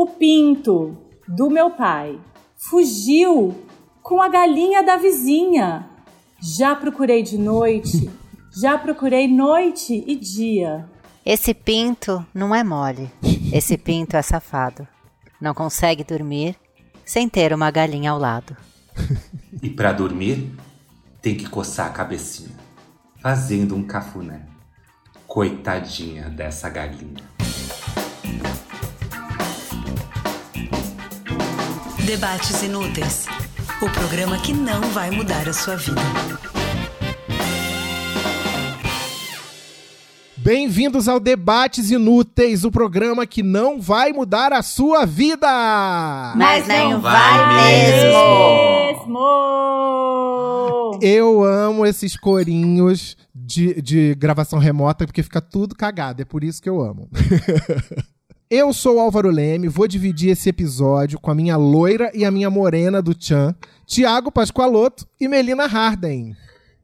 O pinto do meu pai fugiu com a galinha da vizinha. Já procurei de noite, já procurei noite e dia. Esse pinto não é mole. Esse pinto é safado. Não consegue dormir sem ter uma galinha ao lado. E para dormir, tem que coçar a cabecinha, fazendo um cafuné. Coitadinha dessa galinha. Debates Inúteis o programa que não vai mudar a sua vida. Bem-vindos ao Debates Inúteis, o programa que não vai mudar a sua vida! Mas nem Não vai, vai mesmo! Mesmo! Eu amo esses corinhos de, de gravação remota, porque fica tudo cagado, é por isso que eu amo. eu sou o Álvaro Leme, vou dividir esse episódio com a minha loira e a minha morena do Tchan, Tiago Pascoaloto e Melina Harden.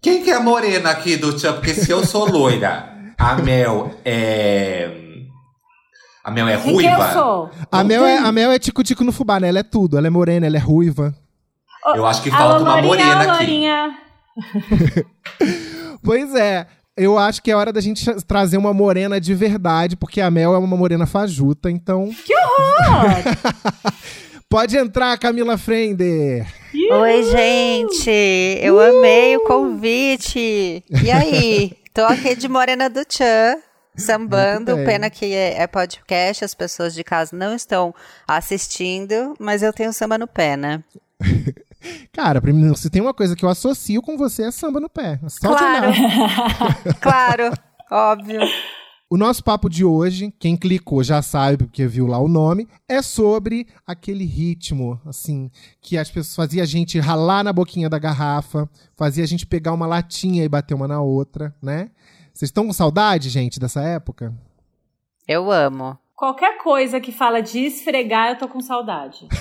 Quem que é a morena aqui do Tchan? Porque se eu sou loira, a Mel é. A Mel é Quem que ruiva. eu sou? A Mel, é, a Mel é tico-tico no fubá, né? Ela é tudo. Ela é morena, ela é ruiva. Eu acho que falta uma morena aqui. Lourinha. Pois é. Eu acho que é hora da gente trazer uma morena de verdade, porque a Mel é uma morena fajuta, então. Que horror! Pode entrar, Camila Frender. Oi, gente! Eu amei o convite! E aí? Tô aqui de Morena do Tchan, sambando. Pena que é, é podcast, as pessoas de casa não estão assistindo, mas eu tenho samba no pé, né? Cara, primeiro, se tem uma coisa que eu associo com você é samba no pé. Só Claro. claro, óbvio. O nosso papo de hoje, quem clicou já sabe porque viu lá o nome, é sobre aquele ritmo, assim, que as pessoas fazia a gente ralar na boquinha da garrafa, fazia a gente pegar uma latinha e bater uma na outra, né? Vocês estão com saudade, gente, dessa época? Eu amo. Qualquer coisa que fala de esfregar, eu tô com saudade.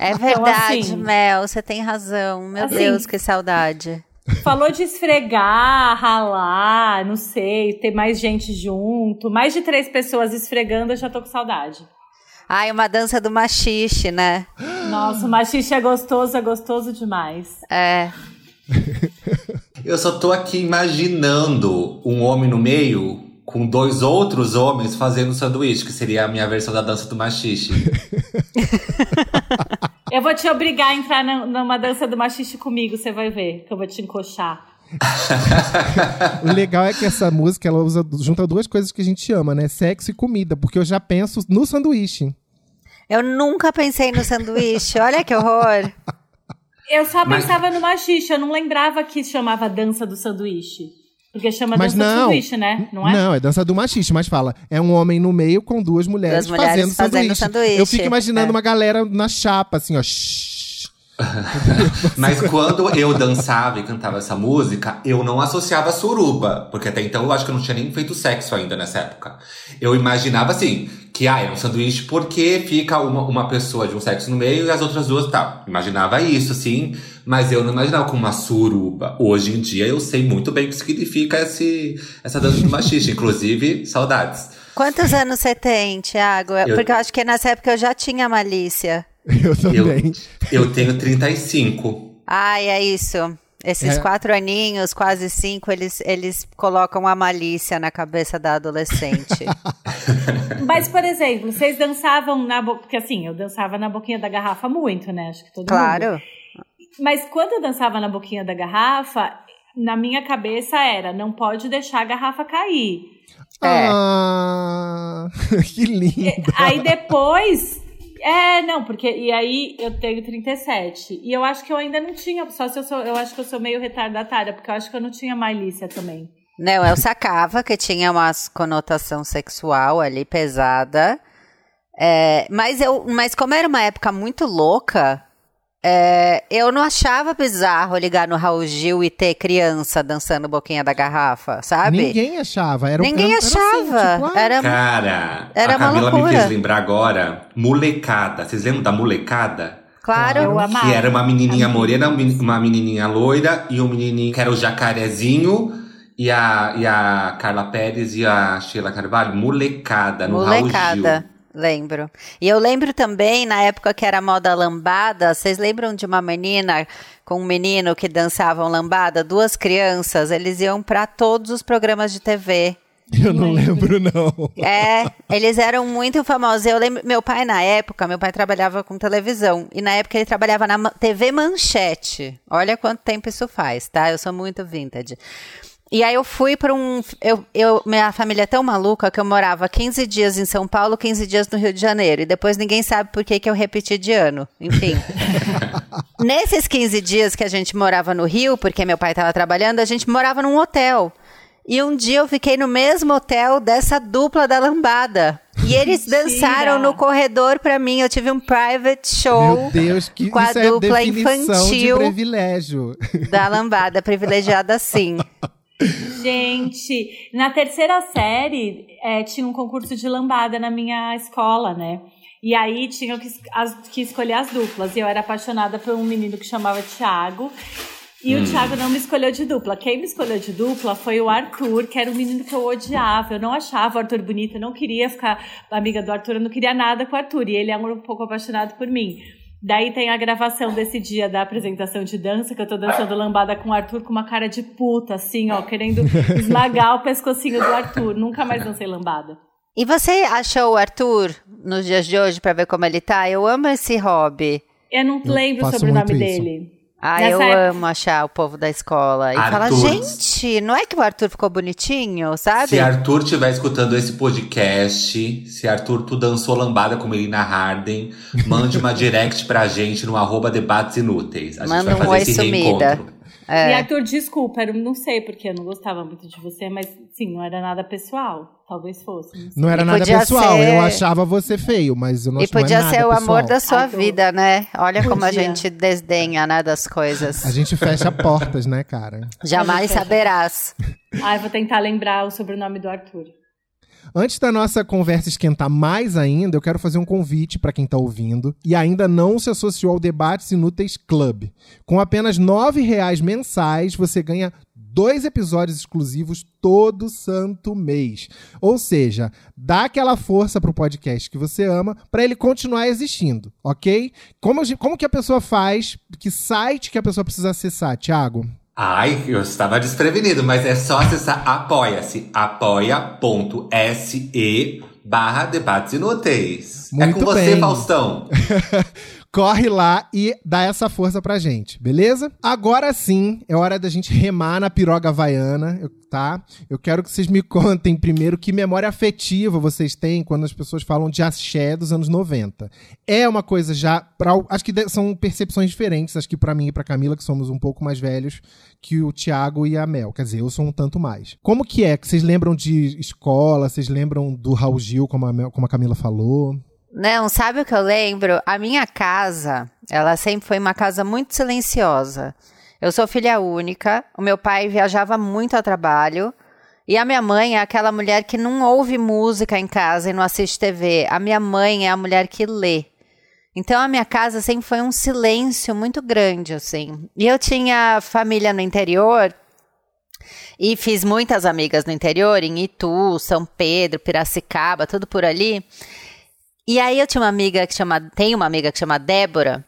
É verdade, assim- Mel, você tem razão. Meu Assim- Deus, que saudade. Falou de esfregar, ralar, não sei, ter mais gente junto. Mais de três pessoas esfregando, eu já tô com saudade. Ai, uma dança do machixe, né? Nossa, o machixe é gostoso, é gostoso demais. É. Eu só tô aqui imaginando um homem no meio com dois outros homens fazendo sanduíche, que seria a minha versão da dança do machixe. Eu vou te obrigar a entrar na- numa dança do machixe comigo, você vai ver, que eu vou te encoxar. O legal é que essa música, ela usa, junta duas coisas que a gente ama, né? Sexo e comida, porque eu já penso no sanduíche. Eu nunca pensei no sanduíche. Olha que horror. Eu só Mas- pensava no machixe, eu não lembrava que chamava dança do sanduíche. Porque chama Mas dança do não. sanduíche, né? Não é? Não, é dança do machiste, mas fala. É um homem no meio com duas mulheres, Duas mulheres fazendo, fazendo sanduíche. sanduíche. Eu fico imaginando É. uma galera na chapa, assim, ó. shhh. Mas quando eu dançava e cantava essa música, eu não associava suruba. Porque até então eu acho que eu não tinha nem feito sexo ainda nessa época. Eu imaginava assim, que ah, é um sanduíche porque fica uma, uma pessoa de um sexo no meio e as outras duas tal. Imaginava isso, sim, mas eu não imaginava como uma suruba. Hoje em dia eu sei muito bem o que significa esse, essa dança do machiste. Inclusive, saudades. Quantos anos você tem, Thiago? Eu- Porque eu acho que nessa época eu já tinha malícia. Eu também. Eu tenho 35. Ai, é isso. Esses É. quatro aninhos, quase cinco, eles, eles colocam a malícia na cabeça da adolescente. Mas, por exemplo, vocês dançavam na boca. Porque assim, eu dançava na boquinha da garrafa muito, né? Acho que todo mundo. claro. Mas quando eu dançava na boquinha da garrafa, na minha cabeça era: não pode deixar a garrafa cair. É. Ah, que lindo. Aí depois. É, não, porque. E aí eu tenho 37. E eu acho que eu ainda não tinha. Só se eu sou. Eu acho que eu sou meio retardatária, porque eu acho que eu não tinha malícia também. Não, eu sacava que tinha uma conotação sexual ali pesada. É, mas, eu, mas como era uma época muito louca, é, eu não achava bizarro ligar no Raul Gil e ter criança dançando boquinha da garrafa, sabe? Ninguém achava. Era, Ninguém era, era assim, achava. tipo, ah, Era, Cara, Era a uma Camila me loucura. fez lembrar agora, molecada. Vocês lembram da molecada? claro. Eu amava. Que era uma menininha morena, um uma menininha loira e um menininho que era o Jacarezinho e a, e a Carla Pérez e a Sheila Carvalho. Molecada, no Raul Molecada. Gil. Lembro. E eu lembro também, na época que era moda lambada, vocês lembram de uma menina com um menino que dançavam lambada? Duas crianças, eles iam para todos os programas de TV. Eu não lembro, não. É, eles eram muito famosos. Eu lembro, meu pai na época, meu pai trabalhava com televisão. E na época ele trabalhava na TV Manchete. Olha quanto tempo isso faz, tá? Eu sou muito vintage. E aí eu fui para um. Eu, eu, minha família é tão maluca que eu morava 15 dias em São Paulo, 15 dias no Rio de Janeiro. E depois ninguém sabe por que, que eu repeti de ano. Enfim. Nesses 15 dias que a gente morava no Rio, porque meu pai estava trabalhando, a gente morava num hotel. E um dia eu fiquei no mesmo hotel dessa dupla da lambada. E eles dançaram no corredor pra mim. Eu tive um private show. Meu Deus, que com a isso é dupla definição infantil de privilégio. da lambada, privilegiada sim. Gente, na terceira série é, tinha um concurso de lambada na minha escola, né? E aí tinha que, as, que escolher as duplas. E eu era apaixonada por um menino que chamava Thiago. E Hum. o Thiago não me escolheu de dupla. Quem me escolheu de dupla foi o Arthur, que era um menino que eu odiava. Eu não achava o Arthur bonito, eu não queria ficar amiga do Arthur, eu não queria nada com o Arthur. E ele é um pouco apaixonado por mim. Daí tem a gravação desse dia da apresentação de dança, que eu tô dançando lambada com o Arthur com uma cara de puta, assim, ó, querendo esmagar o pescocinho do Arthur. Nunca mais dancei lambada. E você achou o Arthur nos dias de hoje pra ver como ele tá? Eu amo esse hobby. Eu não Eu lembro o faço sobrenome dele. Ah, Nessa eu época- amo achar o povo da escola. E falar, Arthur. gente, não é que o Arthur ficou bonitinho, sabe? Se Arthur estiver escutando esse podcast, se Arthur tu dançou lambada com Melina Harden, mande uma direct pra gente no arroba debates inúteis. A gente Manda vai um fazer oi esse sumida. reencontro. É. E Arthur, desculpa, eu não sei porque eu não gostava muito de você, mas sim, não era nada pessoal. Talvez fosse. não. Não era E nada podia pessoal, ser- eu achava você feio, mas eu não E não é podia nada ser o pessoal. amor da sua Arthur. vida, né? Olha como a Podia. gente desdenha, né, das coisas. A gente fecha portas, né, cara? Jamais saberás. Ai, vou tentar lembrar o sobrenome do Arthur. Antes da nossa conversa esquentar mais ainda, eu quero fazer um convite para quem está ouvindo e ainda não se associou ao Debates Inúteis Club. Com apenas 9 reais mensais, você ganha dois episódios exclusivos todo santo mês. Ou seja, dá aquela força pro podcast que você ama para ele continuar existindo, ok? Como, como que a pessoa faz? Que site que a pessoa precisa acessar, Thiago? Ai, eu estava desprevenido, mas é só acessar apoia-se, apoia.se barra debates inúteis. é Muito com você, bem. Faustão. Corre lá e dá essa força pra gente, beleza? Agora sim, é hora da gente remar na piroga havaiana, tá? Eu quero que vocês me contem primeiro que memória afetiva vocês têm quando as pessoas falam de axé dos anos 90. É uma coisa já. Pra, acho que são percepções diferentes, acho que pra mim e pra Camila, que somos um pouco mais velhos que o Thiago e a Mel. Quer dizer, eu sou um tanto mais. Como que é? Que vocês lembram de escola? Vocês lembram do Raul Gil, como a, Mel- como a Camila falou? Não, sabe o que eu lembro? A minha casa, ela sempre foi uma casa muito silenciosa. Eu sou filha única, o meu pai viajava muito a trabalho. E a minha mãe é aquela mulher que não ouve música em casa e não assiste TV. A minha mãe é a mulher que lê. Então a minha casa sempre foi um silêncio muito grande, assim. E eu tinha família no interior e fiz muitas amigas no interior, em Itu, São Pedro, Piracicaba, tudo por ali. E aí eu tinha uma amiga que chama, tem uma amiga que chama Débora,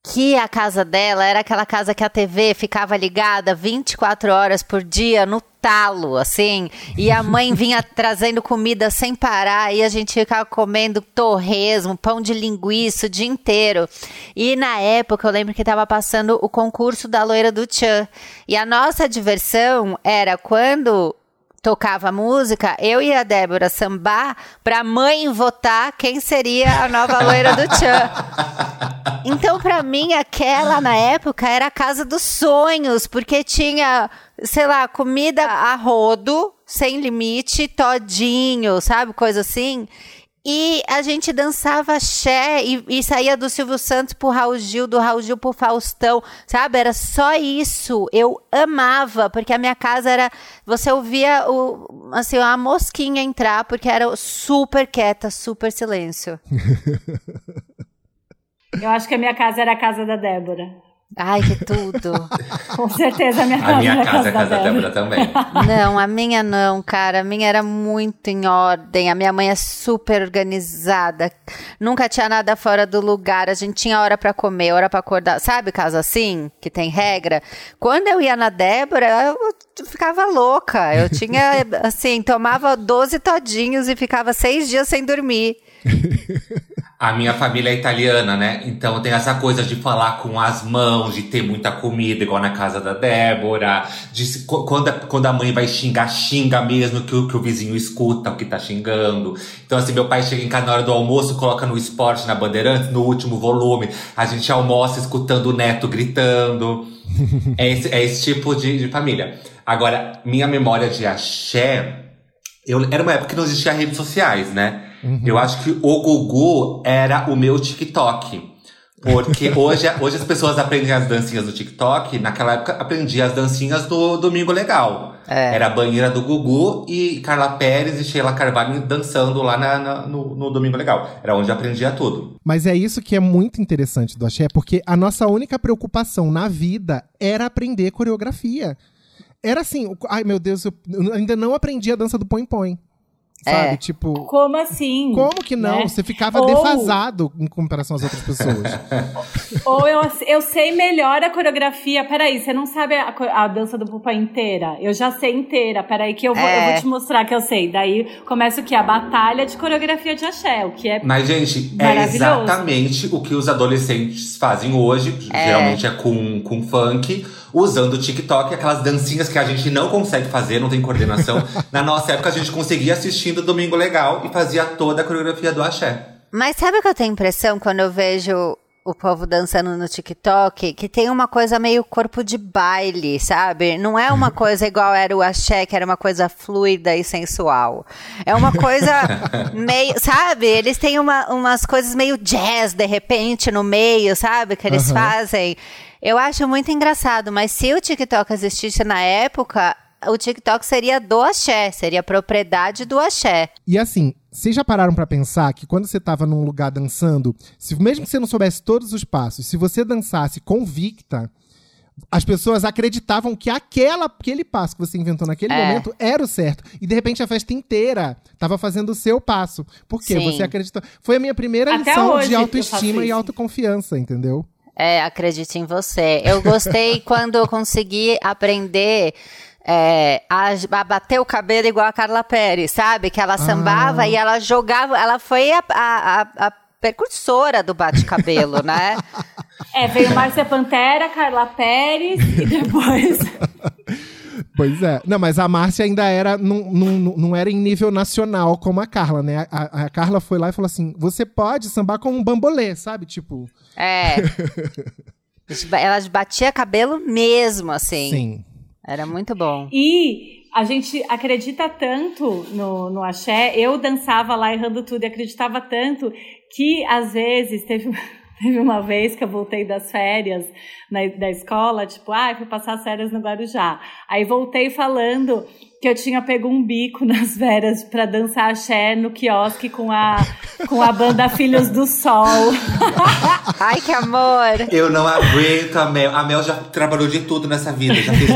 que a casa dela era aquela casa que a TV ficava ligada 24 horas por dia no talo, assim, e a mãe vinha trazendo comida sem parar e a gente ficava comendo torresmo, pão de linguiça o dia inteiro. E na época eu lembro que estava passando o concurso da loira do Tchan. E a nossa diversão era quando tocava música, eu e a Débora sambar pra mãe votar quem seria a nova loira do Tchan. Então, pra mim, aquela na época era a casa dos sonhos, porque tinha, sei lá, comida a rodo, sem limite, todinho, sabe? Coisa assim. E a gente dançava axé e, e saía do Silvio Santos pro Raul Gil, do Raul Gil pro Faustão, sabe? Era só isso. Eu amava, porque a minha casa era. Você ouvia o, assim, uma mosquinha entrar, porque era super quieta, super silêncio. Eu acho que a minha casa era a casa da Débora. Ai, que tudo. Com certeza a minha casa A minha é casa é a casa da Débora. Débora também. Não, a minha não, cara. A minha era muito em ordem. A minha mãe é super organizada. Nunca tinha nada fora do lugar. A gente tinha hora pra comer, hora pra acordar. Sabe casa assim, que tem regra? Quando eu ia na Débora, eu ficava louca. Eu tinha, assim, tomava 12 todinhos e ficava seis dias sem dormir. A minha família é italiana, né? Então tem essa coisa de falar com as mãos, de ter muita comida, igual na casa da Débora. De quando, a, quando a mãe vai xingar, xinga mesmo que o, que o vizinho escuta o que tá xingando. Então, assim, meu pai chega em casa na hora do almoço, coloca no esporte na Bandeirantes, no último volume. A gente almoça escutando o neto gritando. é, esse, é esse tipo de, de família. Agora, minha memória de axé. Eu, era uma época que não existia redes sociais, né? Eu acho que o Gugu era o meu TikTok. Porque hoje, hoje as pessoas aprendem as dancinhas do TikTok. Naquela época, aprendi as dancinhas do Domingo Legal. É. Era a banheira do Gugu e Carla Pérez e Sheila Carvalho dançando lá na- na- no, no Domingo Legal. Era onde eu aprendia tudo. Mas é isso que é muito interessante do axé, porque a nossa única preocupação na vida era aprender coreografia. Era assim, ai meu Deus, eu eu ainda não aprendi a dança do põe-põe. Sabe? É. Tipo, Como assim? como que não? né? Você ficava Ou- defasado em comparação às outras pessoas. Ou eu, eu sei melhor a coreografia. Peraí, você não sabe a, a dança do Pupa inteira? Eu já sei inteira. Peraí, que eu vou, É. eu vou te mostrar que eu sei. Daí começa o que? A batalha de coreografia de axé, o que é. Mas, gente, é exatamente o que os adolescentes fazem hoje. Geralmente é com, com funk, usando o TikTok, aquelas dancinhas que a gente não consegue fazer, não tem coordenação. Na nossa época, a gente conseguia assistindo Domingo Legal e fazia toda a coreografia do axé. Mas sabe o que eu tenho impressão quando eu vejo o povo dançando no TikTok? Que tem uma coisa meio corpo de baile, sabe? Não é uma coisa igual era o axé, que era uma coisa fluida e sensual. É uma coisa meio, sabe? Eles têm uma- umas coisas meio jazz, de repente, no meio, sabe? Que eles Aham. fazem. Eu acho muito engraçado, mas se o TikTok existisse na época, o TikTok seria do axé, seria propriedade do axé. E assim, vocês já pararam pra pensar que quando você tava num lugar dançando, se, mesmo que você não soubesse todos os passos, se você dançasse convicta, as pessoas acreditavam que aquela, aquele passo que você inventou naquele É. momento era o certo. E de repente a festa inteira tava fazendo o seu passo. Por quê? Sim. Você acreditou. Foi a minha primeira Até lição de autoestima e autoconfiança, entendeu? É, acredite em você. Eu gostei quando eu consegui aprender é, a, a bater o cabelo igual a Carla Pérez, sabe? Que ela sambava e ela jogava. Ela foi a, a, a- a precursora do bate-cabelo, né? É, veio Márcia Pantera, Carla Pérez e depois. Pois é. Não, mas a Márcia ainda era, não, não, não era em nível nacional como a Carla, né? A, a Carla foi lá e falou assim: você pode sambar com um bambolê, sabe? Tipo, É. Ela batia cabelo mesmo, assim. sim. Era muito bom. E a gente acredita tanto no, no axé. Eu dançava lá errando tudo e acreditava tanto que, às vezes, teve, teve uma vez que eu voltei das férias na, da escola, tipo, ah, fui passar as férias no Guarujá. Aí voltei falando que eu tinha pego um bico nas férias pra dançar axé no quiosque com a, com a banda Filhos do Sol. Ai, que amor! Eu não aguento a Mel. A Mel já trabalhou de tudo nessa vida. Já fez.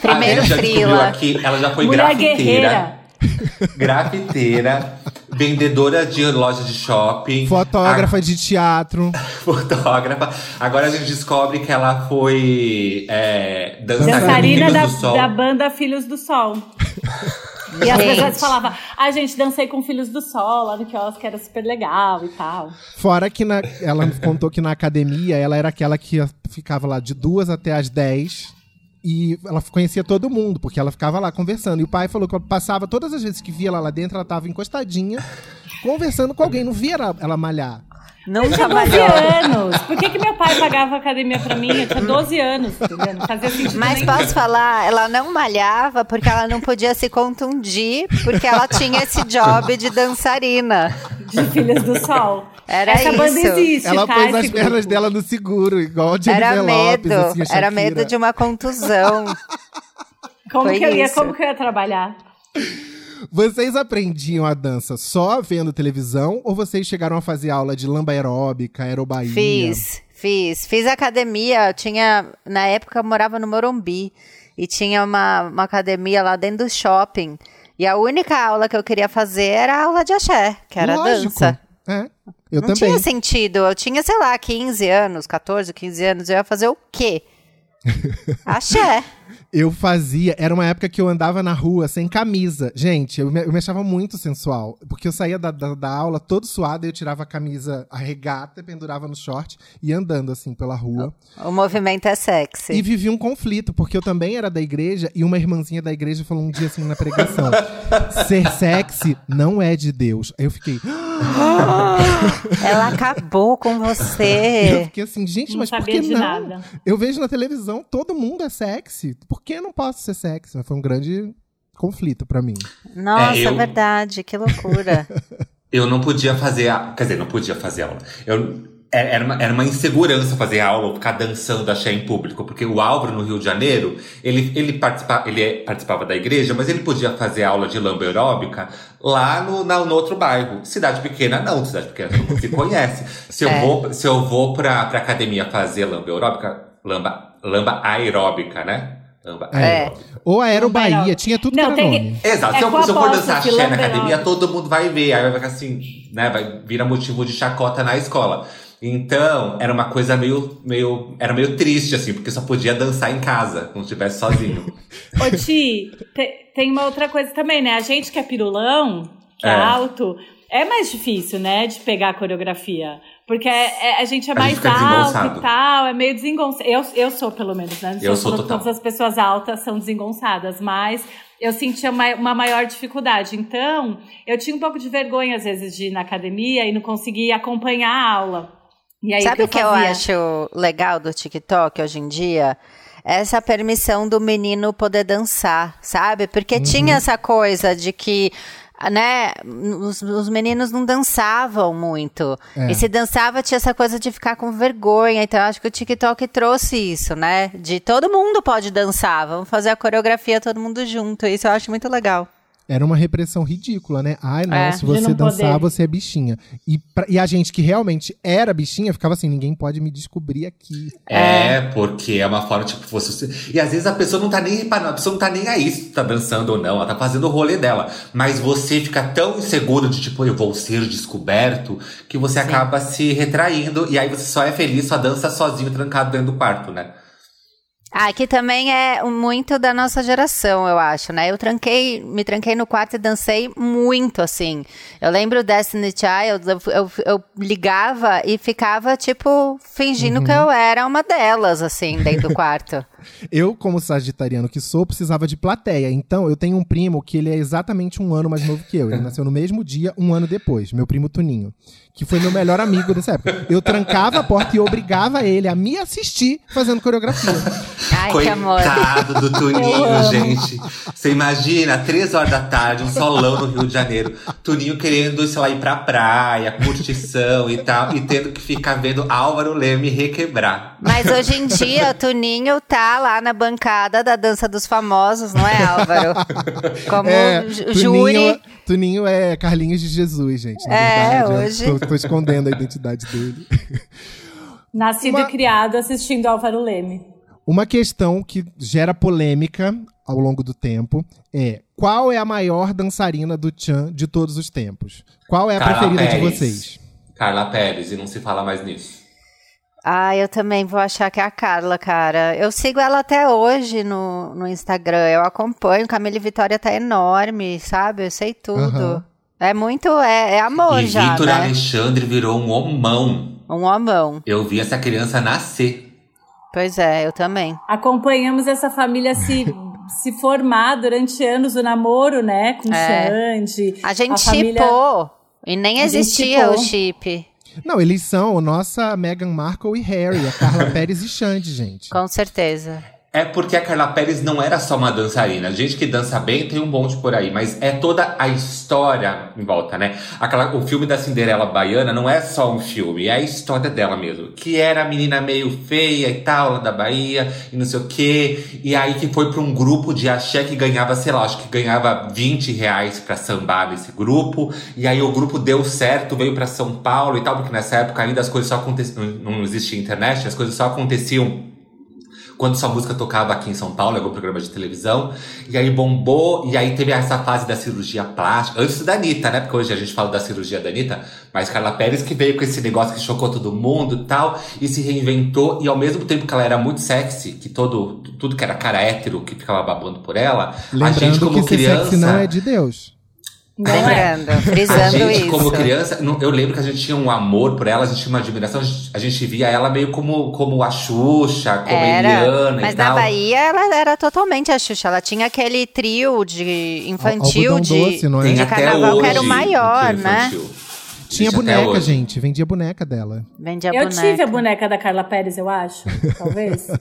Primeiro a gente já descobriu frila. aqui, ela já foi Mulher grafiteira. guerreira. Grafiteira, vendedora de loja de shopping. Fotógrafa de teatro. a- fotógrafa. Agora a gente descobre que ela foi é, dançarina, da, da banda Filhos do Sol. E as Gente. pessoas falavam, ah, gente, dancei com Filhos do Sol lá no quiosque, era super legal e tal. Fora que na- ela contou que na academia ela era aquela que ficava lá de duas até as dez. E ela conhecia todo mundo, porque ela ficava lá conversando. E o pai falou que passava, todas as vezes que via ela lá dentro, ela tava encostadinha, conversando com alguém. Não via ela, ela malhar. Nunca tinha 12 malhou. anos. Por que, que meu pai pagava academia pra mim? Eu tinha 12 anos, entendeu? Não fazia sentido Mas nenhum. posso falar, ela não malhava porque ela não podia se contundir, porque ela tinha esse job de dançarina. De Filhos do Sol. Era Essa banda isso. existe, ela tá? pôs esse as pernas grupo. dela no seguro, igual Jennifer Era Lopes, medo, assim, era medo de uma contusão. Como Foi que eu ia, isso. como que eu ia trabalhar? Vocês aprendiam a dança só vendo televisão ou vocês chegaram a fazer aula de lamba aeróbica, aerobaía? Fiz, Fiz. Fiz academia. Tinha. Na época eu morava no Morumbi. E tinha uma, uma academia lá dentro do shopping. E a única aula que eu queria fazer era a aula de axé, que era Lógico. dança. É. Eu Não também. tinha sentido. Eu tinha, sei lá, 15 anos, 14, 15 anos. Eu ia fazer o quê? Axé. Eu fazia. Era uma época que eu andava na rua sem camisa. Gente, eu me, eu me achava muito sensual. Porque eu saía da, da, da aula todo suado, e eu tirava a camisa, a regata, pendurava no short e andando assim pela rua. O movimento é sexy. E vivi um conflito, porque eu também era da igreja e uma irmãzinha da igreja falou um dia assim na pregação: ser sexy não é de Deus. Aí eu fiquei. Ela acabou com Eu você. fiquei assim, gente, Não mas por que de não? nada. Eu vejo na televisão, todo mundo é sexy. Por que eu não posso ser sexy? Foi um grande conflito pra mim. Nossa, É, eu- verdade, que loucura. Eu não podia fazer a... Quer dizer, não podia fazer aula. Eu... é- Era uma, era uma insegurança fazer aula ou ficar dançando axé em público. Porque o Álvaro, no Rio de Janeiro, ele, ele, participa, ele é- participava da igreja, mas ele podia fazer aula de lamba aeróbica lá no, na- no outro bairro. Cidade pequena, não. Cidade pequena, todo mundo se conhece. Se eu É. vou, se eu vou pra, pra academia fazer lamba aeróbica, lamba, lamba aeróbica, né? Lamba É. aeróbica. Ou Aero Não Bahia, não. tinha tudo Não, que era tem que- nome. Exato. É se, eu, se eu for dançar axé na academia, todo mundo vai ver. Aí vai ficar assim, né? Vai virar motivo de chacota na escola. Então, era uma coisa meio, meio. Era meio triste, assim, porque só podia dançar em casa, quando estivesse sozinho. Ô, Ti, te- tem uma outra coisa também, né? A gente que é pirulão, que é, É. alto, é mais difícil, né? De pegar a coreografia. Porque é- é- a gente é A mais gente alto e tal, é meio desengonçado. Eu, eu sou, pelo menos, né? Não Eu sou total. Todas as pessoas altas são desengonçadas, mas eu sentia ma- uma maior dificuldade. Então, eu tinha um pouco de vergonha, às vezes, de ir na academia e não conseguir acompanhar a aula. E aí, Sabe o que eu fazia? acho legal do TikTok hoje em dia? Essa permissão do menino poder dançar, sabe? Porque tinha essa coisa de que, né, os, os meninos não dançavam muito. É. E se dançava, tinha essa coisa de ficar com vergonha. Então, eu acho que o TikTok trouxe isso, né? De todo mundo pode dançar, vamos fazer a coreografia todo mundo junto. Isso eu acho muito legal. Era uma repressão ridícula, né? Ai, não, É, se você não dançar, poder. você é bichinha. E, pra- e a gente que realmente era bichinha, ficava assim, ninguém pode me descobrir aqui. É, porque é uma forma, tipo, você. E às vezes a pessoa não tá nem reparando, a pessoa não tá nem aí se tá dançando ou não, ela tá fazendo o rolê dela. Mas você fica tão inseguro de, tipo, eu vou ser descoberto, que você acaba se retraindo. E aí você só é feliz, só dança sozinho, trancado dentro do quarto, né? Ah, que também é muito da nossa geração, eu acho, né? Eu tranquei, me tranquei no quarto e dancei muito, assim. Eu lembro Destiny Child, eu, eu, eu ligava e ficava, tipo, fingindo que eu era uma delas, assim, dentro do quarto. Eu, como sagitariano que sou, precisava de plateia. Então, eu tenho um primo que ele é exatamente um ano mais novo que eu. Ele nasceu no mesmo dia, um ano depois. Meu primo Tuninho. Que foi meu melhor amigo dessa época. Eu trancava a porta e obrigava ele a me assistir fazendo coreografia. Ai, que amor. Coitado do Tuninho, gente. Você imagina, três horas da tarde, um solão no Rio de Janeiro. Tuninho querendo, sei lá, ir pra praia, curtição e tal. E tendo que ficar vendo Álvaro Leme requebrar. Mas hoje em dia, o Tuninho tá lá na bancada da Dança dos Famosos, não é, Álvaro? Como É, ju- júri. Tuninho, Tuninho é Carlinhos de Jesus, gente. Na É, verdade, hoje. Tô, tô escondendo a identidade dele. Nascido Uma- e criado assistindo Álvaro Leme. Uma questão que gera polêmica ao longo do tempo é qual é a maior dançarina do Chan de todos os tempos? Qual é a Carla preferida de Pérez. vocês? Carla Pérez, e não se fala mais nisso. Ah, eu também vou achar que é a Carla, cara. Eu sigo ela até hoje no, no Instagram. Eu acompanho. Camila e Vitória tá enorme, sabe? Eu sei tudo. Aham. É muito. É, é amor e já, Vitor né? Alexandre virou um homão. Um homão. Eu vi essa criança nascer. Pois é, eu também. Acompanhamos essa família se, se formar durante anos o namoro, né? Com É. Xande. A gente família- chipou. E nem A existia o chip. Não, eles são a nossa Meghan Markle e Harry, a Carla Pérez e Xande, gente. Com certeza. É porque a Carla Pérez não era só uma dançarina. Gente que dança bem tem um monte por aí, mas é toda a história em volta, né? Aquela, o filme da Cinderela Baiana não é só um filme, é a história dela mesmo. Que era a menina meio feia e tal, da Bahia, e não sei o quê. E aí que foi pra um grupo de axé que ganhava, sei lá, acho que ganhava 20 reais pra sambar nesse grupo. E aí o grupo deu certo, veio pra São Paulo e tal, porque nessa época ainda as coisas só aconteciam, não existia internet, as coisas só aconteciam quando sua música tocava aqui em São Paulo, em algum programa de televisão. E aí bombou, e aí teve essa fase da cirurgia plástica, antes da Anitta, né? Porque hoje a gente fala da cirurgia da Anitta, mas Carla Pérez que veio com esse negócio que chocou todo mundo e tal, e se reinventou, e ao mesmo tempo que ela era muito sexy, que todo, tudo que era cara hétero que ficava babando por ela, Lembrando a gente como que criança. Ser sexy não é de Deus. Não é? Lembrando, A frisando gente, isso. como criança, eu lembro que a gente tinha um amor por ela, a gente tinha uma admiração, a gente, a gente via ela meio como, como a Xuxa, como a Era, Eliana mas e na tal. Bahia ela era totalmente a Xuxa. Ela tinha aquele trio de infantil Algodão de, doce, não é? De carnaval hoje que era o maior, né? infantil. Tinha boneca, gente. Vendia boneca dela. Vendia Eu boneca. tive a boneca da Carla Pérez, eu acho. Talvez.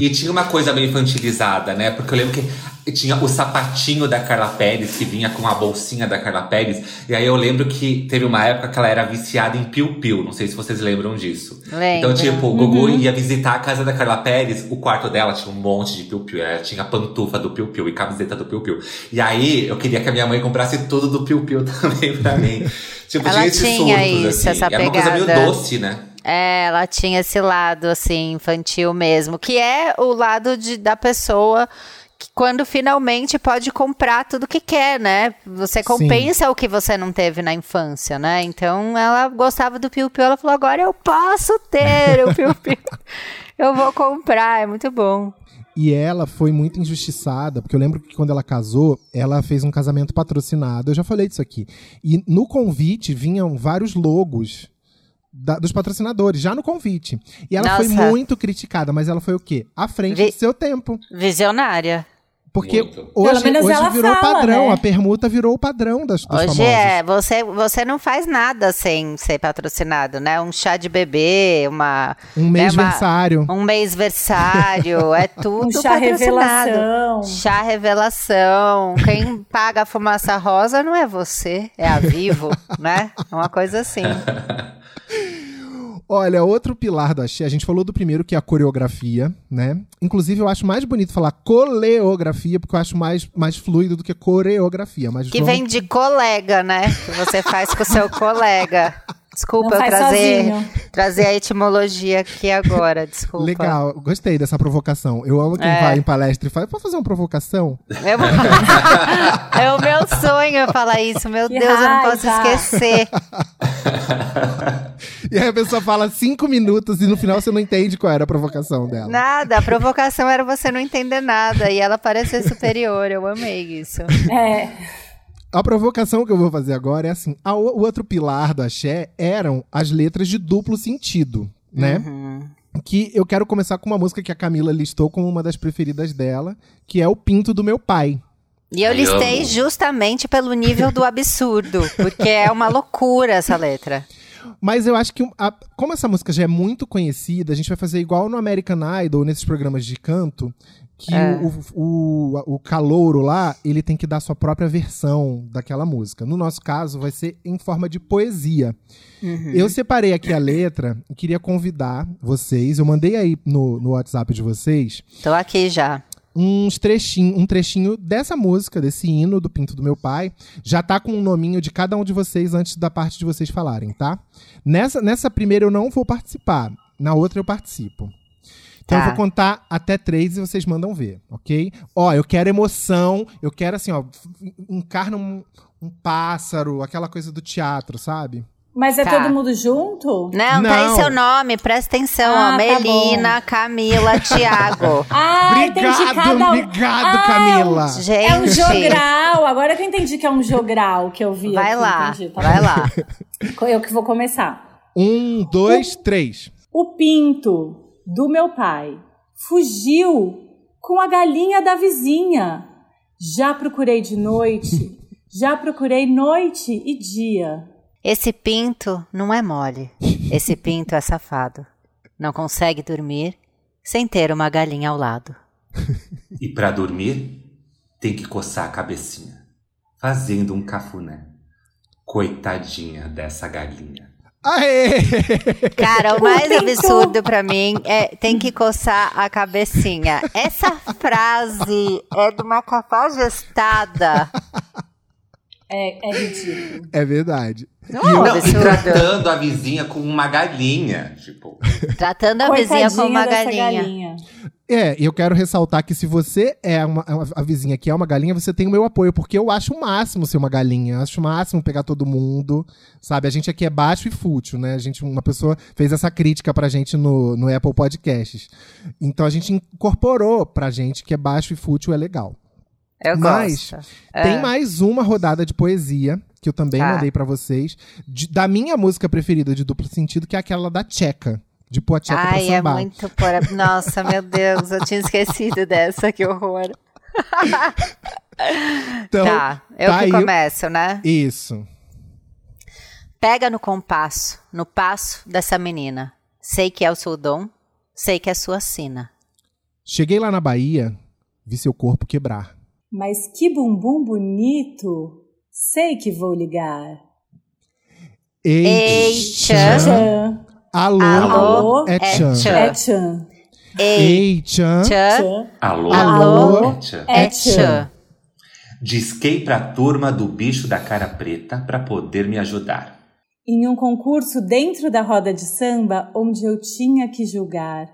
E tinha uma coisa meio infantilizada, né? Porque eu lembro que tinha o sapatinho da Carla Pérez, que vinha com a bolsinha da Carla Pérez. E aí eu lembro que teve uma época que ela era viciada em piu-piu. Não sei se vocês lembram disso. Lembro. Então, tipo, o Gugu ia visitar a casa da Carla Pérez, o quarto dela tinha um monte de piu-piu. Ela tinha pantufa do piu-piu e camiseta do piu-piu. E aí eu queria que a minha mãe comprasse tudo do piu-piu também pra mim. Tipo, Ela tinha tinha surtos, isso, assim. essa Era uma coisa meio pegada. doce, né? É, ela tinha esse lado, assim, infantil mesmo. Que é o lado de, da pessoa que quando finalmente pode comprar tudo que quer, né? Você compensa o que você não teve na infância, né? Então ela gostava do Piu Piu, ela falou, agora eu posso ter o Piu Piu. eu vou comprar, é muito bom. E ela foi muito injustiçada, porque eu lembro que quando ela casou, ela fez um casamento patrocinado. Eu já falei disso aqui. E no convite vinham vários logos da- dos patrocinadores, já no convite. E ela foi Nossa. muito criticada, mas ela foi o quê? À frente Vi- do seu tempo. Visionária. Porque Muito. hoje, Pelo menos hoje ela virou fala, padrão, né? a permuta virou o padrão das, dos Hoje famosos. é, você, você não faz nada sem ser patrocinado, né? Um chá de bebê, uma... Um né, uma- mês-versário. Um mês-versário, é tudo Um chá patrocinado. revelação. Chá revelação. Quem paga a fumaça rosa não é você, é a Vivo, né? É uma coisa assim. Olha, outro pilar do axé, a gente falou do primeiro, que é a coreografia, né? Inclusive, eu acho mais bonito falar coleografia, porque eu acho mais, mais fluido do que coreografia. Mas Que vamos- vem de colega, né? Que você faz com o seu colega. Desculpa eu trazer, sozinho. trazer a etimologia aqui agora, desculpa. Legal, gostei dessa provocação. Eu amo quem É. vai em palestra e fala, pode fazer uma provocação? Eu- é o meu sonho falar isso. Meu Que Deus, eu não posso raiva. esquecer. E aí a pessoa fala cinco minutos e no final você não entende qual era a provocação dela. Nada, a provocação era você não entender nada e ela parecer superior. Eu amei isso. É. A provocação que eu vou fazer agora é assim: a o outro pilar do axé eram as letras de duplo sentido, né? Uhum. Que eu quero começar com uma música que a Camila listou como uma das preferidas dela, que é o Pinto do Meu Pai. E eu listei justamente pelo nível do absurdo, porque é uma loucura essa letra. Mas eu acho que, a- como essa música já é muito conhecida, a gente vai fazer igual no American Idol, nesses programas de canto, que É. o, o, o calouro lá, ele tem que dar sua própria versão daquela música. No nosso caso, vai ser em forma de poesia. Eu separei aqui a letra e queria convidar vocês, eu mandei aí no, no WhatsApp de vocês, Tô aqui já. uns trechinho, um trechinho dessa música, desse hino do Pinto do Meu Pai. Já tá com o nominho de cada um de vocês antes da parte de vocês falarem, tá? Nessa, nessa primeira eu não vou participar, na outra eu participo. Então eu Tá. vou contar até três e vocês mandam ver, ok? Ó, eu quero emoção, eu quero assim, ó, encarna um, um pássaro, aquela coisa do teatro, sabe? Mas é Tá. todo mundo junto? Não, tá aí Não. seu nome, presta atenção. Ah, ó. tá Melina, Camila, Tiago. Ah, entendi obrigado, cada um. obrigado, Ah, Camila. Gente, É um jogral. Agora que eu entendi que é um jogral que eu vi vai aqui, lá, entendi, tá vai bom. lá. Eu que vou começar. Um, dois, três. O pinto do meu pai fugiu com a galinha da vizinha. Já procurei de noite, já procurei noite e dia. Esse pinto não é mole. Esse pinto é safado. Não consegue dormir sem ter uma galinha ao lado. E para dormir, tem que coçar a cabecinha, fazendo um cafuné. Coitadinha dessa galinha. Aê! Cara, o mais absurdo pra mim é tem que coçar a cabecinha. Essa frase é de uma capagestada. É, é ridículo. É verdade. Não, E eu- Não, e absurdo. tratando a vizinha como uma galinha. Tipo, Tratando a vizinha como uma dessa galinha. É, e eu quero ressaltar que se você é uma, a vizinha que é uma galinha, você tem o meu apoio, porque eu acho o máximo ser uma galinha. Eu acho o máximo pegar todo mundo, sabe? A gente aqui é baixo e fútil, né? A gente, uma pessoa fez essa crítica pra gente no, no Apple Podcasts. Então a gente incorporou pra gente que é baixo e fútil é legal. Eu Mas gosto. Tem É. mais uma rodada de poesia que eu também Tá. mandei pra vocês, de- da minha música preferida de duplo sentido, que é aquela da Tcheca. De pôr a Tcheca pra Ai, é muito por... Nossa, meu Deus, eu tinha esquecido dessa, que horror. Então, tá, eu tá que aí. começo, né? Isso. Pega no compasso, no passo dessa menina. Sei que é o seu dom, sei que é sua sina. Cheguei lá na Bahia, vi seu corpo quebrar. Mas que bumbum bonito, sei que vou ligar. Ei, Ei, tchan. tchan. Alô, Alô, é é tchan. tchan. é Ei, tchan, alô, Alô? É é tchan. Disquei pra turma do bicho da cara preta pra poder me ajudar. Em um concurso dentro da roda de samba, onde eu tinha que julgar.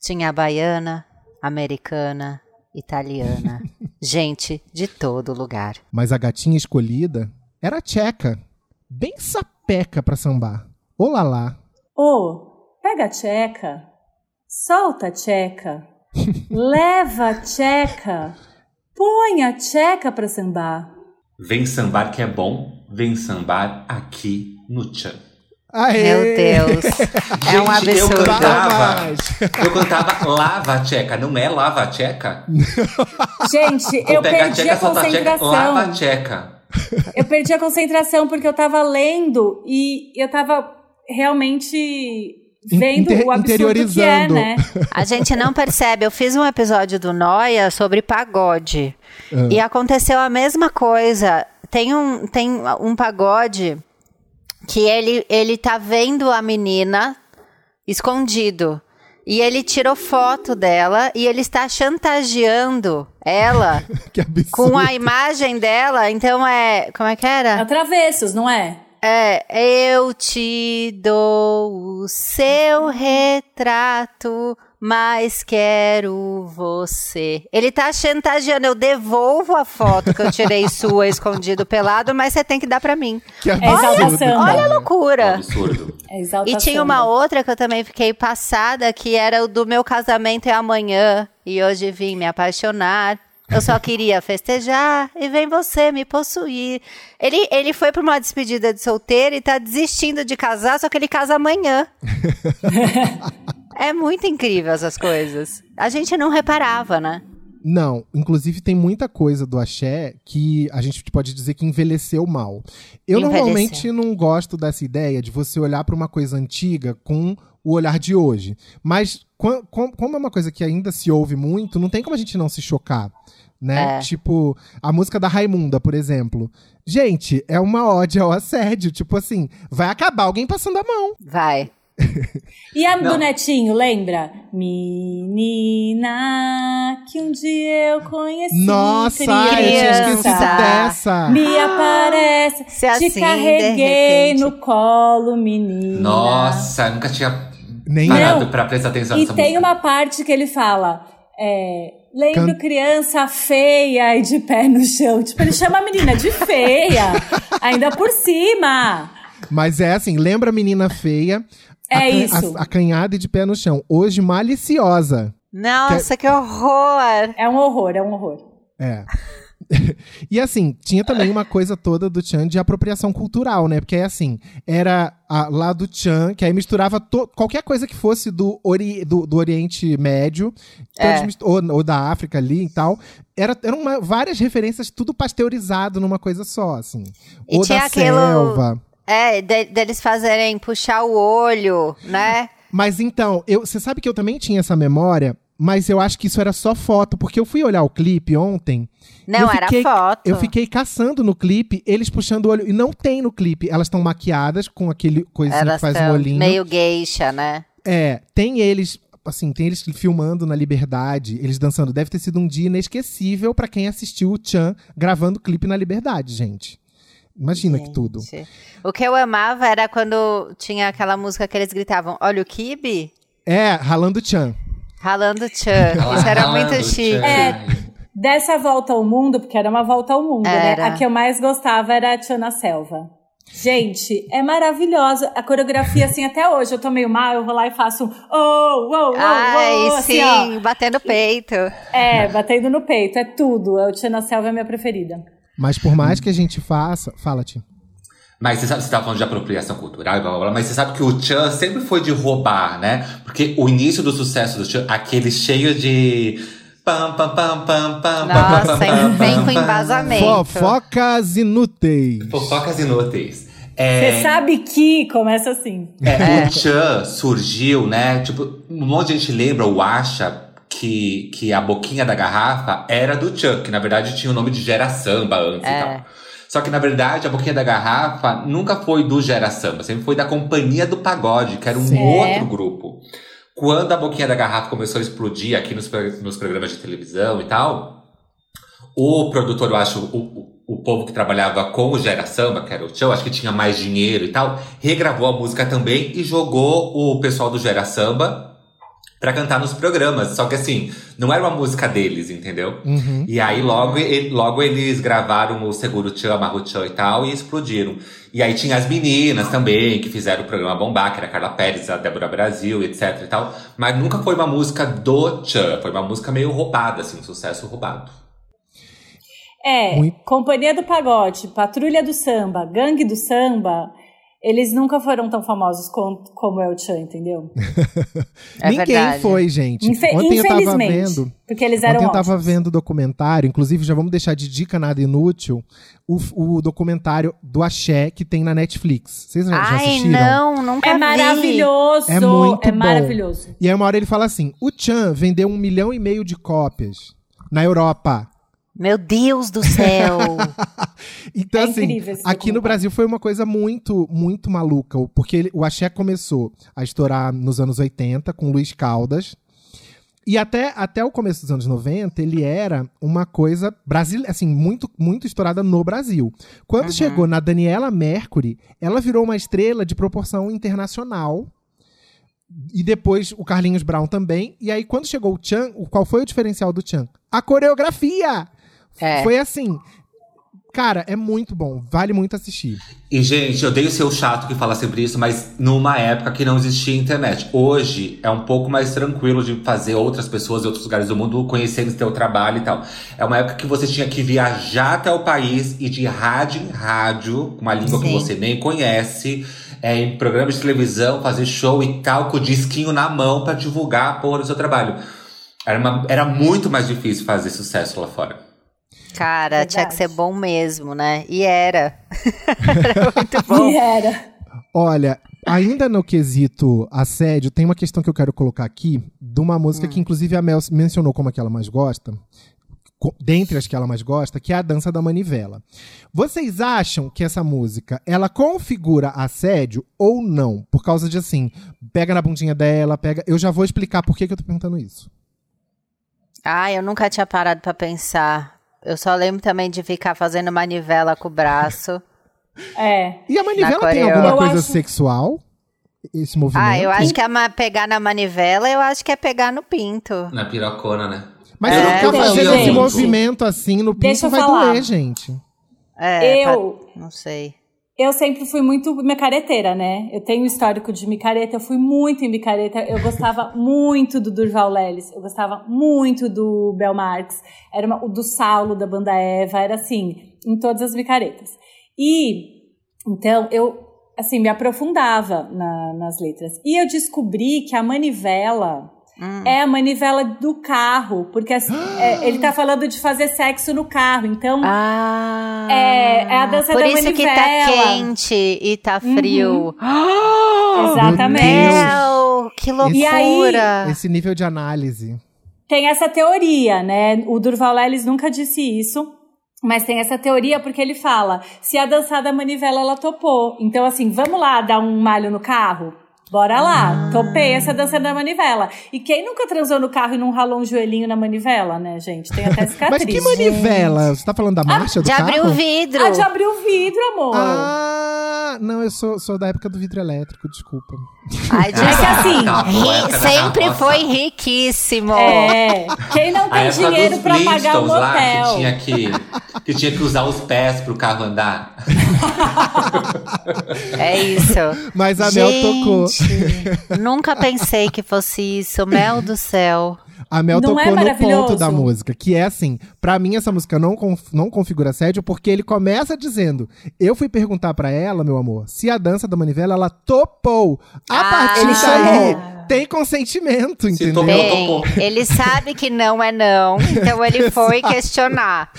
Tinha a baiana, americana, italiana. Gente de todo lugar. Mas a gatinha escolhida era a tcheca. Bem sapeca pra sambar. Olá Ô, pega a tcheca, solta a tcheca, leva a tcheca, põe a tcheca pra sambar. Vem sambar que é bom, vem sambar aqui no Tchan. Aê! Meu Deus. É um Gente, eu absurdo. cantava. Eu cantava lava a tcheca, não é lava a tcheca? Gente, Ou eu pega a perdi tcheca, a a tcheca, lava a concentração. tcheca. Eu perdi a concentração porque eu tava lendo e eu tava realmente vendo Inter- o absurdo que é, né? A gente não percebe. Eu fiz um episódio do Noia sobre pagode. Ah. E aconteceu a mesma coisa. Tem um, tem um pagode que ele, ele tá vendo a menina escondido. E ele tirou foto dela e ele está chantageando ela com a imagem dela. Então é. Como é que era? Atravessos, não é? É, eu te dou o seu retrato, mas quero você. Ele tá chantageando, eu devolvo a foto que eu tirei sua escondido pelado, mas você tem que dar pra mim. Que É absurdo. exaltação. Olha a loucura. absurdo. É exaltação. E tinha uma outra que eu também fiquei passada, que era o do meu casamento é amanhã, e hoje vim me apaixonar. Eu só queria festejar e vem você me possuir. Ele, ele foi pra uma despedida de solteiro e tá desistindo de casar, só que ele casa amanhã. é muito incrível essas coisas. A gente não reparava, né? Não, inclusive tem muita coisa do axé que a gente pode dizer que envelheceu mal. Eu normalmente não gosto dessa ideia de você olhar para uma coisa antiga com o olhar de hoje. Mas com- com- como é uma coisa que ainda se ouve muito, não tem como a gente não se chocar. Né? É. Tipo, a música da Raimunda, por exemplo. Gente, é uma ode ao assédio. Tipo assim, vai acabar alguém passando a mão. Vai. E a Não. do Netinho, lembra? Menina que um dia eu conheci. Nossa, criança, eu tinha dessa. Me aparece. Se assim, te de carreguei no colo, menina. Nossa, eu nunca tinha Nem parado Não. pra prestar atenção E tem música. uma parte que ele fala. É, lembro Can- criança feia e de pé no chão. Tipo, ele chama a menina de feia. ainda por cima. Mas é assim, lembra a menina feia? É acan- isso. a- acanhada e de pé no chão. Hoje, maliciosa. Nossa, que horror! É um horror, é um horror. É. e assim, tinha também uma coisa toda do Chan de apropriação cultural, né? Porque é assim, era a- lá do Chan, que aí misturava to- qualquer coisa que fosse do, ori- do, do Oriente Médio, É. ou, ou da África ali e tal. Era, eram uma- várias referências, tudo pasteurizado numa coisa só, assim. E ou tinha da aquilo- selva. É, de- deles fazerem puxar o olho, né? Mas então, você sabe que eu também tinha essa memória mas eu acho que isso era só foto, porque eu fui olhar o clipe ontem. Não, eu era fiquei- foto. Eu fiquei caçando no clipe, eles puxando o olho. E não tem no clipe. Elas estão maquiadas com aquele coisinho Elas que faz o olhinho. meio geisha, né? É, tem eles, assim, tem eles filmando na Liberdade, eles dançando. Deve ter sido um dia inesquecível pra quem assistiu o Chan gravando clipe na Liberdade, gente. Imagina que tudo. Gente. O que eu amava era quando tinha aquela música que eles gritavam: Olha o Kibe, É, ralando Chan. Ralando Chan. Isso era muito chique. É. Dessa volta ao mundo, porque era uma volta ao mundo, né? Era. A que eu mais gostava era a Tia na Selva. Gente, é maravilhosa. A coreografia, assim, até hoje eu tô meio mal, eu vou lá e faço um oh, oh, oh, Ai, oh, assim, ó. sim, batendo peito. É, batendo no peito, é tudo. A Tia na Selva é a minha preferida. Mas por mais que a gente faça. Fala, Tim. Mas você sabe, você tava falando de apropriação cultural e blá blá blá, mas você sabe que o Chan sempre foi de roubar, né? Porque o início do sucesso do Chan, aquele cheio de. Pam, pam, pam, pam, pam, Nossa, pam, pam, vem pam, com embasamento. Fofocas inúteis. Fofocas inúteis. Você É, sabe que começa assim. é, O Chan surgiu, né? Tipo, um monte de gente lembra ou acha que, que a boquinha da garrafa era do Chan, que na verdade tinha o nome de Gera Samba antes É. e tal. Só que, na verdade, a boquinha da garrafa nunca foi do Gera Samba, sempre foi da Companhia do Pagode, que era um Sim. outro grupo. Quando a boquinha da garrafa começou a explodir aqui nos, nos programas de televisão e tal, o produtor, eu acho, o, o, o povo que trabalhava com o Gera Samba, que era o Tchão, acho que tinha mais dinheiro e tal, regravou a música também e jogou o pessoal do Gera Samba pra cantar nos programas. Só que assim, não era uma música deles, entendeu? Uhum. E aí logo, logo eles gravaram o Seguro Tchan, Amarro Tchan e tal, e explodiram. E aí tinha as meninas também, que fizeram o programa bombar, que era a Carla Pérez, a Débora Brasil, etc e tal. Mas nunca foi uma música do Tchan, foi uma música meio roubada, assim, um sucesso roubado. É, Muito. Companhia do Pagode, Patrulha do Samba, Gangue do Samba, eles nunca foram tão famosos com- como é o Chan, entendeu? É Ninguém verdade. foi, gente. Infe- Ontem eu tava infelizmente. vendo. Porque eles eram Ontem eu tava ótimos. vendo o documentário, inclusive já vamos deixar de dica nada inútil, o, o documentário do Axé que tem na Netflix. Vocês já já Ai, assistiram? não, nunca É vi. maravilhoso. É muito bom. maravilhoso. E aí uma hora ele fala assim: o Chan vendeu um milhão e meio de cópias na Europa. Meu Deus do céu. Então, É assim, aqui no. Brasil foi uma coisa muito, muito maluca. Porque ele- o axé começou a estourar nos anos 80 com Luiz Caldas. E até, até o começo dos anos 90, ele era uma coisa brasileira, assim, muito, muito estourada no Brasil. Quando chegou na Daniela Mercury, ela virou uma estrela de proporção internacional. E depois o Carlinhos Brown também. E aí, quando chegou o Chan, o- qual foi o diferencial do Chan? A coreografia! É. Foi assim. Cara, é muito bom. Vale muito assistir. E, gente, eu ser o chato que fala sempre isso, mas numa época que não existia internet. Hoje é um pouco mais tranquilo de fazer outras pessoas de outros lugares do mundo conhecerem o teu trabalho e tal. É uma época que você tinha que viajar até o país e de rádio em rádio, com uma língua que Sim. você nem conhece, é, em programas de televisão, fazer show e tal, com o disquinho na mão pra divulgar a porra do seu trabalho. Era, uma- era muito mais difícil fazer sucesso lá fora. Cara, Verdade. tinha que ser bom mesmo, né? E era. era muito bom. E era. Olha, ainda no quesito assédio, tem uma questão que eu quero colocar aqui, de uma música que inclusive a Mel mencionou como a que ela mais gosta. Dentre as que ela mais gosta, que é a dança da manivela. Vocês acham que essa música ela configura assédio ou não? Por causa de assim, pega na bundinha dela, pega. Eu já vou explicar por que, que eu tô perguntando isso. Ah, eu nunca tinha parado pra pensar. Eu só lembro também de ficar fazendo manivela com o braço. É. E a manivela tem alguma Eu coisa acho- sexual? Esse movimento? Ah, eu acho que é uma pegar na manivela, eu acho que é pegar no pinto. Na pirocona, né? Mas É, se eu ficar fazendo esse gente. movimento assim no pinto, Deixa vai falar. doer, gente. É, eu, pra- não sei. Eu sempre fui muito micareteira, né? Eu tenho histórico de micareta, eu fui muito em micareta. Eu gostava muito do Durval Lelis, eu gostava muito do Bel Marx, era uma- o do Saulo, da banda Eva, era assim, em todas as micaretas. E, então, eu, assim, me aprofundava na- nas letras. E eu descobri que a manivela Hum. é a manivela do carro, porque assim, é, ele tá falando de fazer sexo no carro, então... Ah, É, é a dança por da isso que tá manivela. quente e tá frio. Exatamente. Meu, que E aí- loucura! Esse nível de análise. tem essa teoria, né? O Durval Lelis nunca disse isso. Mas tem essa teoria porque ele fala: se a dançar da manivela ela topou. Então, assim, vamos lá dar um malho no carro? Bora lá, Ah. topei essa dança da manivela. E quem nunca transou no carro e não ralou um joelhinho na manivela, né, gente? Tem até cicatriz. Mas que manivela? Você tá falando da marcha do De carro? abrir o vidro. Ah, de abrir o vidro, amor. Ah, não, eu sou, sou da época do vidro elétrico, desculpa. Ai, É que assim, Tá, ri- sempre foi riquíssimo. É. Quem não tem dinheiro pra pagar um lá, hotel. que tinha que, que tinha que usar os pés pro carro andar. É isso. Mas a Mel tocou. Gente, Nunca pensei que fosse isso. Mel do céu. A Mel Não tocou é no ponto da música, que é assim, pra mim essa música não, não configura assédio, porque ele começa dizendo, eu fui perguntar pra ela, meu amor, se a dança da manivela, ela topou. A Ah, partir daí, chamou. Tem consentimento, Se entendeu? Bem, topou. ele sabe que não é não, então ele foi questionar.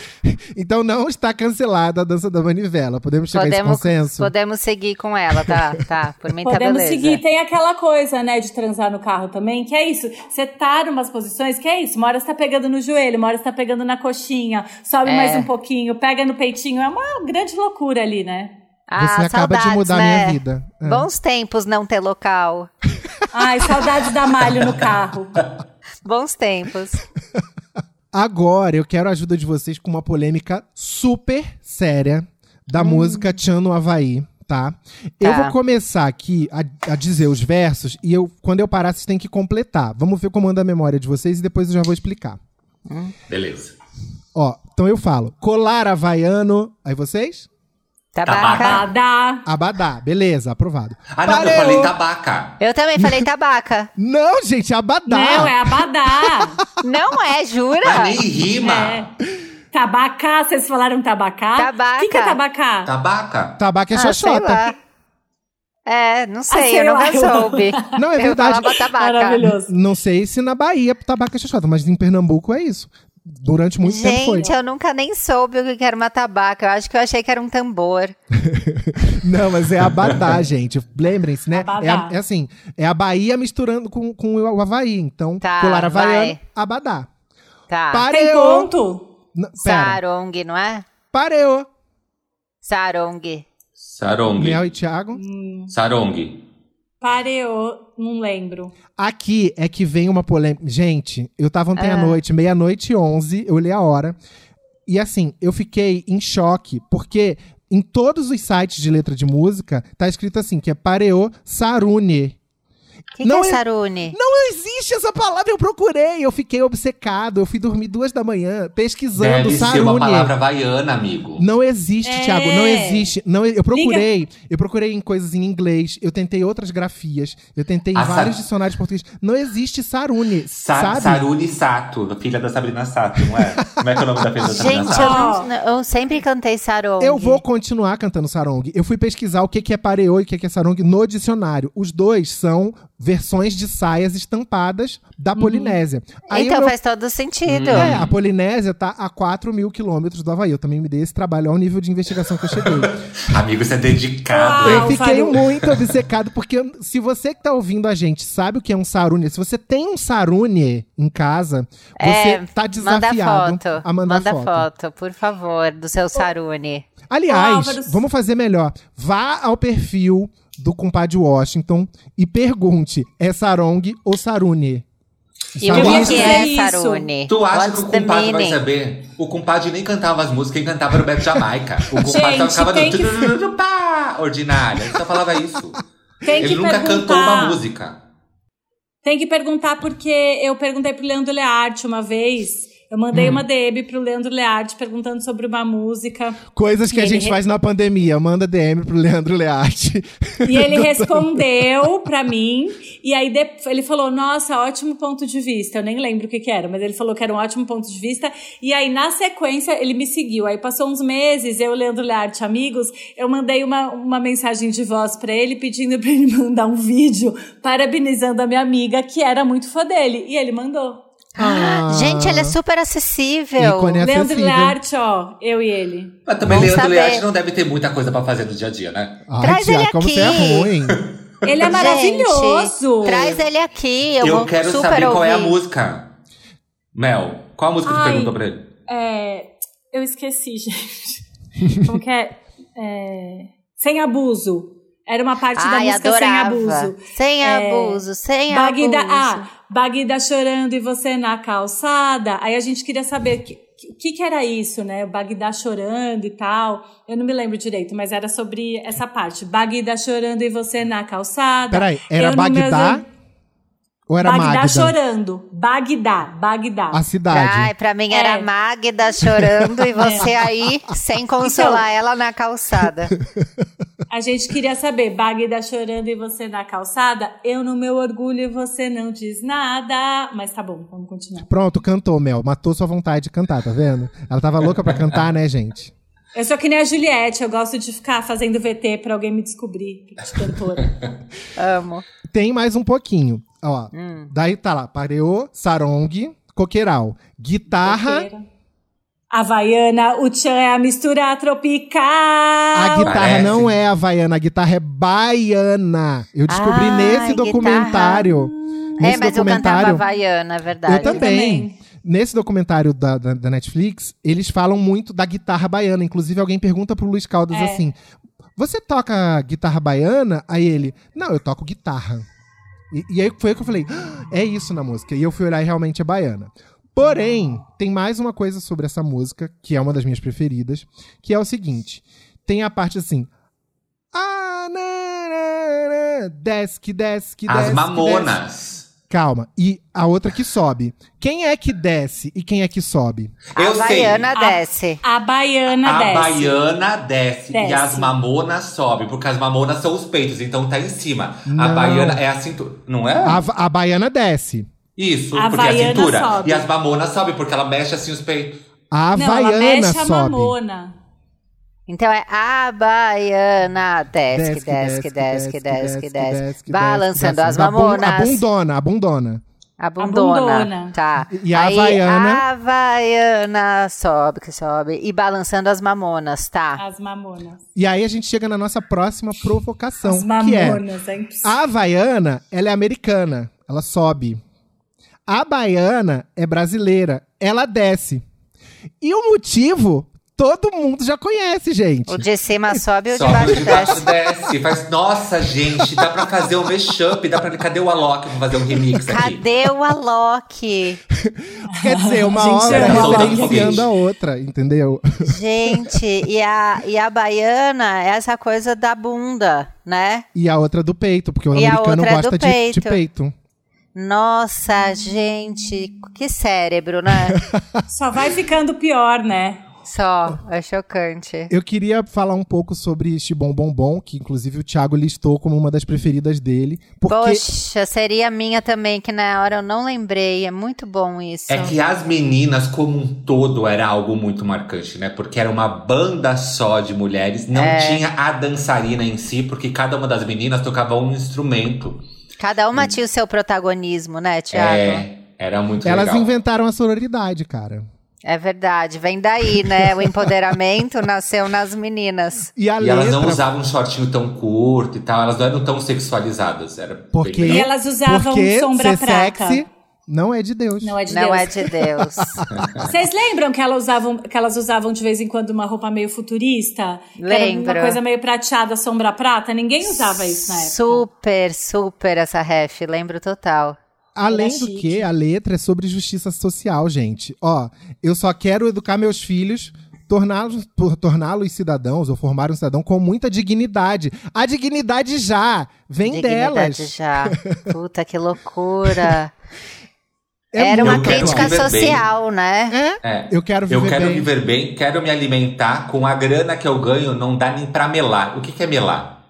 Então não está cancelada a dança da manivela. Podemos chegar a esse Podemos, consenso? podemos seguir com ela, tá? Tá, por mim tá Podemos beleza. seguir. Tem aquela coisa, né, de transar no carro também, que é isso. Você tá numas posições que é isso. Uma hora você tá pegando no joelho, uma hora você tá pegando na coxinha, sobe É. mais um pouquinho, pega no peitinho. É uma grande loucura ali, né? Ah, Você acaba de mudar a né? minha vida. É. Bons tempos não ter local. Ai, saudades da malho no carro. Bons tempos. Agora eu quero a ajuda de vocês com uma polêmica super séria da música Tchan no Havaí, tá? Eu Tá. vou começar aqui a, a dizer os versos e eu, quando eu parar, vocês têm que completar. Vamos ver como anda a memória de vocês e depois eu já vou explicar. Beleza. Ó, então eu falo, colar havaiano. Aí vocês? Tabaca. Badá. Abadá, beleza, aprovado. Ah, não, eu falei tabaca. Eu também falei tabaca. Não, gente, abadá. Não, é abadá. Não é, jura? Mas nem rima. é. Tabacá, vocês falaram tabacá? Tabaca. O que, que é tabacá? Tabaca. Tabaco é Ah, xoxota. lá. É, não sei, sei eu lá, nunca eu- soube. Não, é Eu verdade. tabaca. Maravilhoso. Não sei se na Bahia tabaco é xoxota, mas em Pernambuco é isso. Durante muito tempo foi. Gente, eu nunca nem soube o que era uma tabaca. Eu acho que eu achei que era um tambor. Não, mas é abadá, gente. Lembrem-se, né? É, a- é assim, é a Bahia misturando com, com o Havaí. Então, Tá, colar havaiano, vai. abadá. Tá. Tem Pareô. ponto? N- Pera, Sarong, não é? pareô. Sarong. Sarong. Mel e Thiago. Sarong. Pareô, não lembro. Aqui é que vem uma polêmica. Gente, eu tava ontem à Ah. noite, meia-noite e onze, eu olhei a hora. E assim, eu fiquei em choque, porque em todos os sites de letra de música, tá escrito assim, que é pareô sarune. O que, Não que é é- sarune? Não existe essa palavra, eu procurei, eu fiquei obcecado, eu fui dormir duas da manhã pesquisando Deve sarune. ser uma palavra havaiana, amigo. Não existe, É. Thiago, não existe. Não, eu procurei, eu procurei em coisas em inglês, eu tentei outras grafias, eu tentei em Ah, vários sa- dicionários portugueses. Não existe sarune, Sa sabe? Sarune Sato, filha da Sabrina Sato, não é? Como é que é o nome da filha da Sabrina Gente, eu, Sato? não- eu sempre cantei sarong. Eu vou continuar cantando sarong. Eu fui pesquisar o que que é pareô e o que que é sarong no dicionário. Os dois são versões de saias estampadas da Polinésia. Aí Então faz todo sentido. É, a Polinésia tá a 4 mil quilômetros do Havaí. Eu também me dei esse trabalho ao nível de investigação que eu cheguei. Amigo, você é dedicado. Ah, eu fiquei muito obcecado, porque se você que tá ouvindo a gente sabe o que é um sarune, se você tem um sarune em casa, você É, tá Manda desafiado foto. a mandar Manda foto. foto. por favor, do seu sarune. Aliás, vamos fazer melhor. Vá ao perfil do compadre Washington e pergunte: é sarong ou sarune? E o Eu ia que, é sarune? Tu acha What's que o compadre vai saber? O compadre nem cantava as músicas, quem cantava era o Beto Jamaica. O compadre Gente, só ficava que- turururupá, ordinária. Ele só falava isso. Tem Ele que nunca perguntar. cantou uma música. Tem que perguntar porque eu perguntei pro Leandro Learte uma vez. Eu mandei Hum. uma DM pro Leandro Learte perguntando sobre uma música. Coisas que a gente re- faz na pandemia. Manda DM pro Leandro Learte. E ele respondeu pra mim. E aí ele falou: Nossa, ótimo ponto de vista. Eu nem lembro o que, que era, mas ele falou que era um ótimo ponto de vista. E aí, na sequência, ele me seguiu. Aí passou uns meses, eu, Leandro Learte, amigos, eu mandei uma, uma mensagem de voz pra ele pedindo pra ele mandar um vídeo parabenizando a minha amiga, que era muito fã dele. E ele mandou. Ah. Gente, ele é super acessível. Ícone Leandro acessível. Learte, ó, eu e ele. Mas também Bom Leandro saber. Learte não deve ter muita coisa pra fazer no dia a dia, né? Ai, Traz Thiago, ele como você é aqui. ruim. Ele é Gente, maravilhoso. Traz ele aqui. Eu, Eu, vou quero super saber qual é a ouvir. música. Mel, qual a música que Ai. perguntou pra ele? É, eu esqueci, gente. Como que é? É, Sem abuso. Era uma parte da Ai, música adorava. sem abuso. Sem É, abuso, sem abuso. ah, Bagda chorando e você na calçada. Aí a gente queria saber o que, que, que era isso, né? O Bagdá chorando e tal. Eu não me lembro direito, mas era sobre essa parte. Bagdá chorando e você na calçada. Peraí, era Bagdá ou era Bagdá Magda? chorando. Bagdá, Bagdá. A cidade. Ai, pra mim era É. Magda chorando e você aí sem consolar ela na calçada. A gente queria saber, Bagda chorando e você na calçada, eu no meu orgulho e você não diz nada. Mas tá bom, vamos continuar. Pronto, cantou, Mel. Matou sua vontade de cantar, tá vendo? Ela tava louca pra cantar, né, gente? Eu sou que nem a Juliette, eu gosto de ficar fazendo VT pra alguém me descobrir de cantora. Amo. Tem mais um pouquinho. Ó, Hum. daí tá lá, pareô, sarong, coqueiral, guitarra. Roqueira. Havaiana, o tchan é a mistura tropical. A guitarra Parece. não é havaiana, a guitarra é baiana. Eu descobri Ah, nesse guitarra. documentário. É, Nesse mas eu cantava documentário. Havaiana, é verdade. Eu também. também. Nesse documentário da, da, da Netflix, eles falam muito da guitarra baiana. Inclusive, alguém pergunta pro Luiz Caldas É. assim: Você toca guitarra baiana? Aí ele, não, eu toco guitarra. E, e aí foi aí que eu falei, "Ah, é isso na música. E eu fui olhar e realmente é baiana. Porém, tem mais uma coisa sobre essa música, que é uma das minhas preferidas, que é o seguinte: tem a parte assim. Ah, na, na, na, desce, que desce, que desce. As desce." Calma. E a outra que sobe. Quem é que desce e quem é que sobe? Eu sei. Havaiana A- desce. A baiana A desce. baiana desce, Desce. e as mamonas sobe, porque as mamonas são os peitos, então tá em cima. A Não. baiana é a cintura. Não é? A, a baiana desce. Isso, A porque é a cintura. sobe. E as mamonas sobe, porque ela mexe assim os peitos. A Não, ela havaiana mexe a sobe. mamona. Então é a baiana desce, Desce, que desce, que desce, que desce, que desce. Balançando as mamonas. A bundona, a bundona. A bundona. Tá. E a Aí, havaiana? A havaiana sobe, que sobe. E balançando as mamonas, tá. As mamonas. E aí a gente chega na nossa próxima provocação, As que é mamonas, é, impossível. a havaiana, ela é americana, ela sobe. A baiana é brasileira, ela desce. E o motivo, todo mundo já conhece, gente. O de cima sobe e o de Sobe baixo de baixo desce. desce. Faz, nossa, gente, dá pra fazer um mashup, dá pra. Cadê o Alok pra fazer um remix aqui? Cadê o Alok? Quer dizer, uma Gente, obra é referenciando obra. a outra, entendeu? Gente, e a, e a baiana é essa coisa da bunda, né? E a outra do peito, porque o E americano é gosta do de, de peito. peito. Nossa, gente, que cérebro, né? Só vai ficando pior, né? Só, é chocante. Eu queria falar um pouco sobre este Bom Bom Bom, que inclusive o Thiago listou como uma das preferidas dele. Porque Poxa, seria a minha também, que na hora eu não lembrei. É muito bom isso. É que as meninas, como um todo, era algo muito marcante, né? Porque era uma banda só de mulheres, não É. tinha a dançarina em si, porque cada uma das meninas tocava um instrumento. Cada uma tinha o seu protagonismo, né, Tiago? É, era muito elas legal. inventaram a sororidade, cara. É verdade, vem daí, né? O empoderamento nasceu nas meninas. E E letra. elas não usavam um shortinho tão curto e tal, elas não eram tão sexualizadas. Era bem Porque, E legal. elas usavam porque sombra ser prata. sexy não é de Deus. Não é de Não Deus. é de Deus. Vocês lembram que elas, usavam, que elas usavam de vez em quando uma roupa meio futurista? Lembro. Uma coisa meio prateada, sombra prata? Ninguém usava isso na época. Super, super essa ref, lembro total. Além Era do chique. que, a letra é sobre justiça social, gente. Ó, eu só quero educar meus filhos, torná-los torná-los cidadãos ou formar um cidadão com muita dignidade. A dignidade já vem Dignidade delas. já. Puta, que loucura. É Era uma crítica viver bem. social, né? É, É. eu quero viver Eu quero bem. viver bem, quero me alimentar. Com a grana que eu ganho, não dá nem pra melar. O que, que é melar?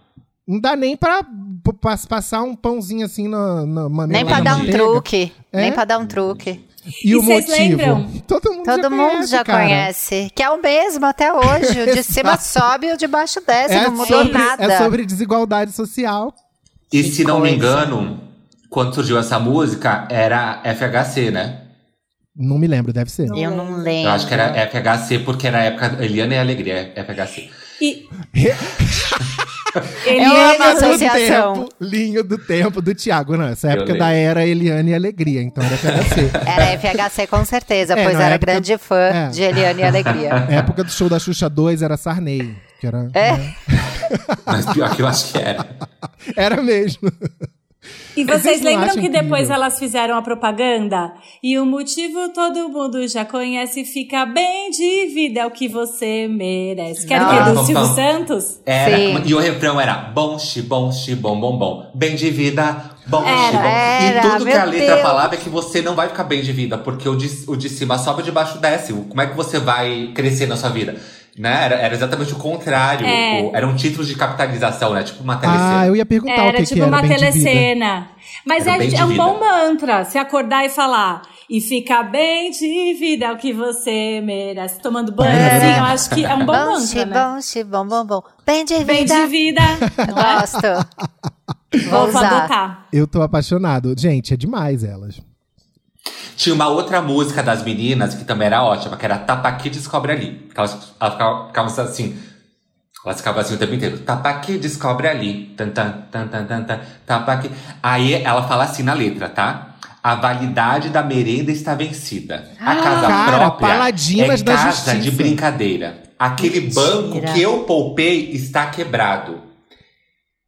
Não dá nem pra passar um pãozinho assim na, na uma Nem pra dar um manteiga. truque. É? Nem pra dar um truque. E, E o motivo? lembram? Todo mundo Todo já mundo conhece, já conhece. Que é o mesmo até hoje. O de cima sobe e o de baixo desce. É não mudou sobre, nada. é sobre desigualdade social. E Que se não me coisa. engano, quando surgiu essa música, era FHC, né? Não me lembro, deve ser. Eu não lembro. Eu acho que era FHC, porque era a época Eliana e Alegria, FHC. E Amo é associação. tempo, linho do tempo do Thiago. Não, essa época da era Eliane e Alegria, então era FHC. Era FHC com certeza, É, pois era época- grande fã é. de Eliane e Alegria. época do show da Xuxa 2 era Sarney. Que era, É. né? Mas pior que eu acho que era. era mesmo. E Vocês lembram que depois incrível? elas fizeram a propaganda? E o motivo todo mundo já conhece, fica bem de vida, é o que você merece. Quer o quê? Nossa. Do Silvio. Santos? Era, Sim. e o refrão era bom, xi, bom, xi, bom, bom, bom. Bem de vida, bom, Era, xi, bom. era, e tudo que a letra Deus. falava é que você não vai ficar bem de vida, porque o de, o de cima sobe, o de baixo desce. Como é que você vai crescer na sua vida? Né? Era, era exatamente o contrário. É. O- era um título de capitalização, né? Tipo uma telecena. Ah, eu ia perguntar o Era que, tipo que era uma bem de vida. telecena. Mas Era é, bem de é um vida. bom mantra se acordar e falar. E fica bem de vida, é o que você merece. Tomando banho, É. assim, eu acho que é um bom Bom, mantra, né? bom, bom, bom, bom. Bem de Bem vida. de vida. É? Gosto. Vou Vou usar. adotar. Eu tô apaixonado. Gente, é demais elas. Tinha uma outra música das meninas que também era ótima, que era Tapa aqui, descobre ali. Elas, elas ficavam, ficavam assim. Elas ficavam assim o tempo inteiro. Tapa aqui, descobre ali. Tan, tan, tan, tan, tan, tan, tapa aqui. Aí ela fala assim na letra, tá? A validade da merenda está vencida. A casa Cara, própria paladinas é da casa justiça. de brincadeira. Aquele Mentira. banco que eu poupei está quebrado.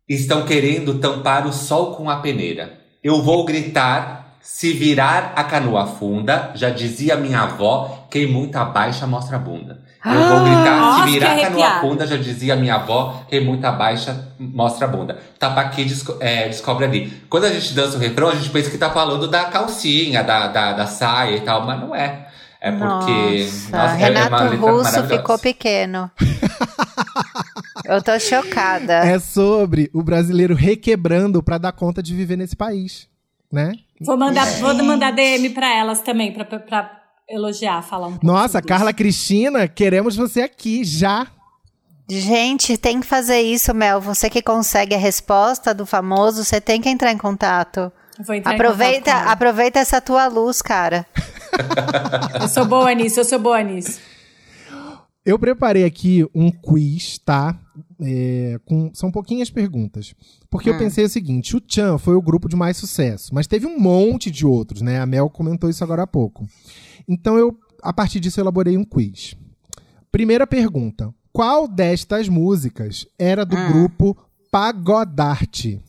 Estão querendo tampar o sol com a peneira. Eu vou gritar, se virar a canoa funda, já dizia minha avó, quem muito abaixa mostra a bunda. Eu vou gritar, Nossa, se virar a canoa funda, já dizia minha avó, quem muito abaixa mostra a bunda. Tapa aqui, desco- é, descobre ali. Quando a gente dança o refrão, a gente pensa que tá falando da calcinha, da, da, da saia e tal, mas não é. É porque. Nossa, nossa, é- é Renato letra Russo ficou pequeno. Eu tô chocada. É sobre o brasileiro requebrando pra dar conta de viver nesse país, né? Vou mandar, vou mandar DM pra elas também, pra, pra, elogiar, falar um pouco. Nossa, Carla Cristina, queremos você aqui já. Gente, tem que fazer isso, Mel. Você que consegue a resposta do famoso, você tem que entrar em contato. entrar em Aproveita, contato com ela. aproveita essa tua luz, cara. Eu sou boa nisso, eu sou boa nisso. Eu preparei aqui um quiz, tá? É, com, são pouquinhas perguntas. Porque eu pensei o seguinte: o Chan foi o grupo de mais sucesso, mas teve um monte de outros, né? A Mel comentou isso agora há pouco. Então eu, a partir disso, eu elaborei um quiz. Primeira pergunta: qual destas músicas era do grupo Pagodarte?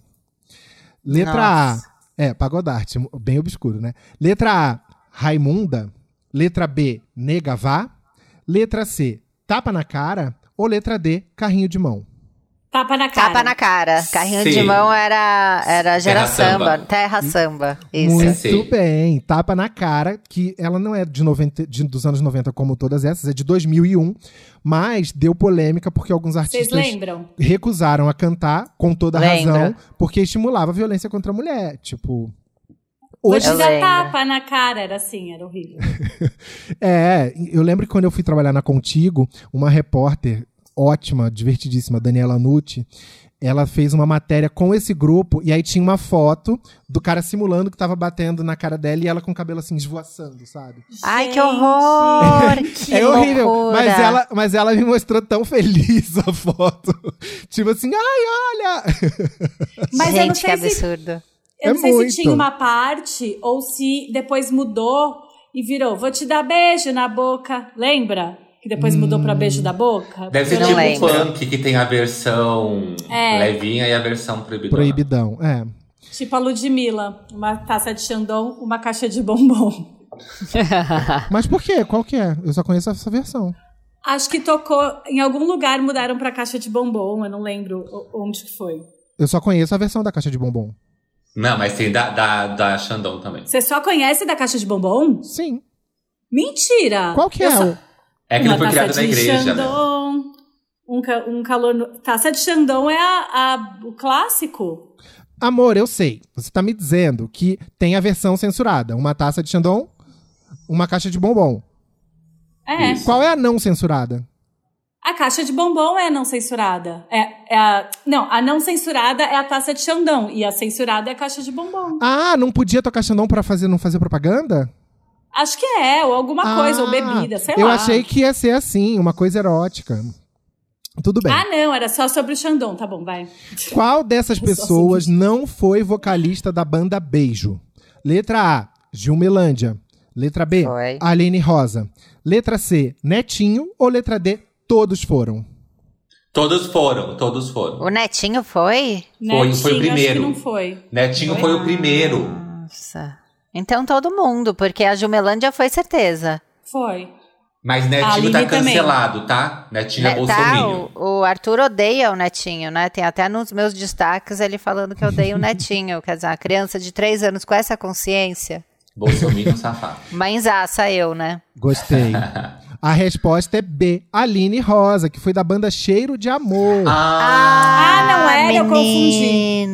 Letra Nossa. A. É, Pagodarte, bem obscuro, né? Letra A, Raimunda. Letra B, Negavá. Letra C, Tapa na cara. Ou letra D, Carrinho de mão. Tapa na cara. Tapa na cara. Carrinho Sim. de mão era, era gera Terra samba. samba. Terra samba. Isso. Muito Sim. bem. Tapa na cara, que ela não é de 90, de- dos anos 90 como todas essas, é de 2001, mas deu polêmica porque alguns Vocês artistas lembram? recusaram a cantar, com toda a razão, porque estimulava a violência contra a mulher. Tipo. Hoje, Eu lembro. tapa na cara, era assim, era horrível. É, eu lembro que quando eu fui trabalhar na Contigo, uma repórter ótima, divertidíssima, Daniela Nucci, ela fez uma matéria com esse grupo e aí tinha uma foto do cara simulando que tava batendo na cara dela e ela com o cabelo assim esvoaçando, sabe? Ai, que Gente. horror! Que é horrível, loucura. mas ela, mas ela me mostrou tão feliz a foto. tipo assim, ai, olha! Mas eu não Gente, que sei se absurdo. Eu É não sei muito. se tinha uma parte ou se depois mudou e virou, vou te dar beijo na boca. Lembra? Que depois mudou pra beijo da boca? Deve ser tipo lembro. funk, que tem a versão É. levinha e a versão proibidona. Proibidão, é. Tipo a Ludmilla, uma taça de Xandão, uma caixa de bombom. Mas por quê? Qual que é? Eu só conheço essa versão. Acho que tocou, em algum lugar mudaram pra caixa de bombom, eu não lembro onde que foi. Eu só conheço a versão da caixa de bombom. Não, mas tem da, da, da Xandão também. Você só conhece da caixa de bombom? Sim. Mentira! Qual que Eu é? só- É que ele Uma foi taça criado na de igreja, né? Xandão, um, ca- um calor... No... Taça de Xandão é a, a- o clássico. Amor, eu sei. Você tá me dizendo que tem a versão censurada. Uma taça de Xandão, uma caixa de bombom. É. Isso. Qual é a não censurada? A caixa de bombom é a não censurada. É, é a, não, a não censurada é a taça de Xandão. E a censurada é a caixa de bombom. Ah, não podia tocar Xandão pra fazer, não fazer propaganda? Acho que é, ou alguma coisa, ou Ah, bebida, sei eu lá. achei que ia ser assim, uma coisa erótica. Tudo bem. Ah, não, era só sobre o Xandão. Tá bom, vai. Qual dessas pessoas não foi vocalista da banda Beijo? Letra A, Gilmelândia. Letra B, Foi. Aline Rosa. Letra C, Netinho. Ou letra D, todos foram? Todos foram, todos foram. O Netinho foi? Foi- foi o Netinho, primeiro. Acho que não foi. Netinho foi o primeiro. Nossa. Então todo mundo, porque a Jumelândia foi certeza. Foi. Mas Netinho tá também. cancelado, tá? Netinho é Né, tá, o, o Arthur odeia o Netinho, né? Tem até nos meus destaques ele falando que odeia o Netinho. Quer dizer, uma criança de três anos com essa consciência. Bolsominion safado. Mãezaça eu, né? Gostei. A resposta é B, Aline Rosa, que foi da banda Cheiro de Amor. Ah, Ah, não era, eu confundi.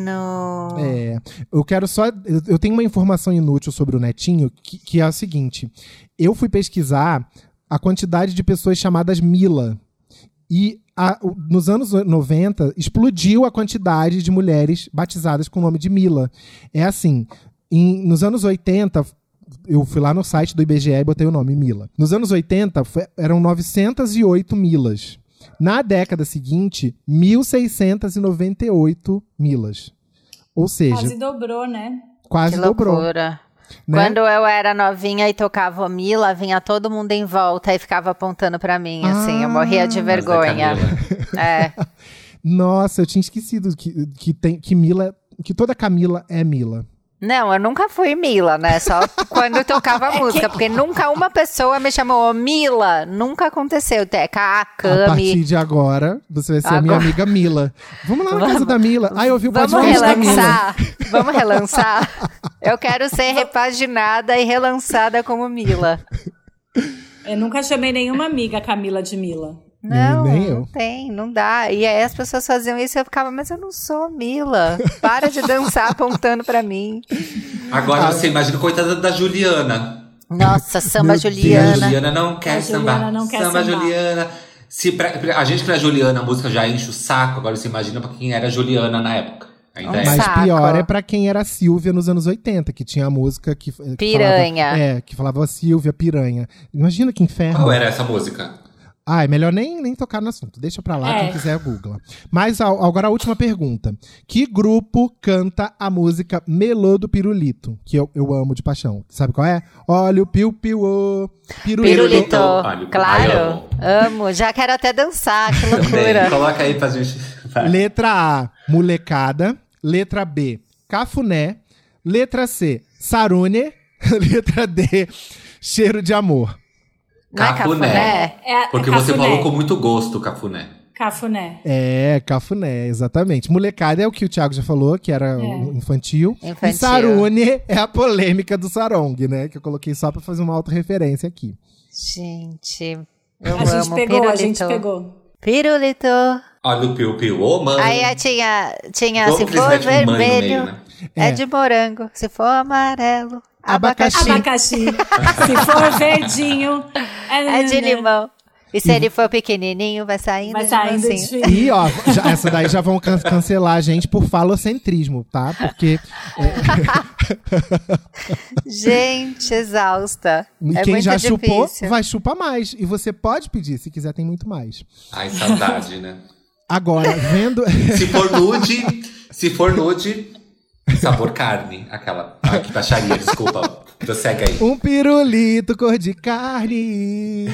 É, eu quero só. Eu, eu tenho uma informação inútil sobre o Netinho, que, que é a seguinte: eu fui pesquisar a quantidade de pessoas chamadas Mila. E a- nos anos 90 explodiu a quantidade de mulheres batizadas com o nome de Mila. É assim, em- nos anos 80, eu fui lá no site do IBGE e botei o nome Mila. Nos anos 80, foi- eram 908 Milas. Na década seguinte, 1698 Milas. Ou seja, Quase dobrou, né? quase Que dobrou. loucura. né? Quando eu era novinha e tocava Mila, vinha todo mundo em volta e ficava apontando pra mim, assim. eu morria de Ah. vergonha. É. Nossa, eu tinha esquecido que, que, tem, que Mila. Que toda Camila é Mila. Não, eu nunca fui Mila, né? Só quando tocava música, porque nunca uma pessoa me chamou "Ô, Mila. Nunca aconteceu. Teca, a A Cami. partir de agora, você vai ser a minha Agora- amiga Mila. Vamos lá na casa da Mila. Ah, eu ouvi o Vamos podcast da Mila. relançar. Vamos relançar. Eu quero ser repaginada e relançada como Mila. Eu nunca chamei nenhuma amiga Camila de Mila. Não, nem eu. não tem, não dá. E aí as pessoas faziam isso e eu ficava, mas eu não sou Mila. Para de dançar apontando pra mim. Agora você imagina, coitada da Juliana. Nossa, samba Juliana. Juliana não quer A Juliana sambar. não quer Samba sambar. Juliana. Se pra, pra- a gente, pra Juliana, a música já enche o saco. Agora você imagina pra quem era Juliana na época. Ainda é. Mas- Saco. pior é pra quem era a Silvia nos anos 80, que tinha a música que. que Piranha. Falava, é, que falava Silvia Piranha. Imagina que inferno. Qual era essa música? Ah, é melhor nem, nem tocar no assunto. Deixa pra lá, É. quem quiser Google. Mas a- agora a última pergunta. Que grupo canta a música Melô do Pirulito? Que eu, eu amo de paixão. Sabe qual é? Olha o piu-piu-ô, pirulito. Pirulito. Olha, ai, Claro. amo. Amo. Já quero até dançar. Que loucura. Coloca aí pra gente. Vai. Letra A, molecada. Letra B, cafuné. Letra C, sarune. Letra D, cheiro de amor. Não é Cafuné. cafuné? É, Porque é você cafuné. falou com muito gosto, Cafuné. Cafuné. É, cafuné, exatamente. Molecada é o que o Thiago já falou, que era o infantil. Infantil. E sarune é a polêmica do sarong, né? Que eu coloquei só pra fazer uma autorreferência aqui. Gente, eu A gente pegou, pirulito. a gente pegou. Pirulito. Olha o Piu Piu, ô mano. Aí tinha, tinha se for vermelho, meio, né? é. É. de morango. Se for amarelo, Abacaxi. abacaxi. Se for verdinho, É de limão. E se ele for pequenininho, vai saindo Vai de saindo mansinho. de... E, ó, já- essa daí já vão can- cancelar a gente por falocentrismo, tá? Porque Gente, exausta. e é quem já chupou, difícil. vai chupar mais. E você pode pedir, se quiser, tem muito mais. Ai, saudade, né? Agora, vendo. Se for nude, se for nude, sabor carne. Aquela. Ai, que baixaria, desculpa. Prossegue aí. um pirulito cor de carne.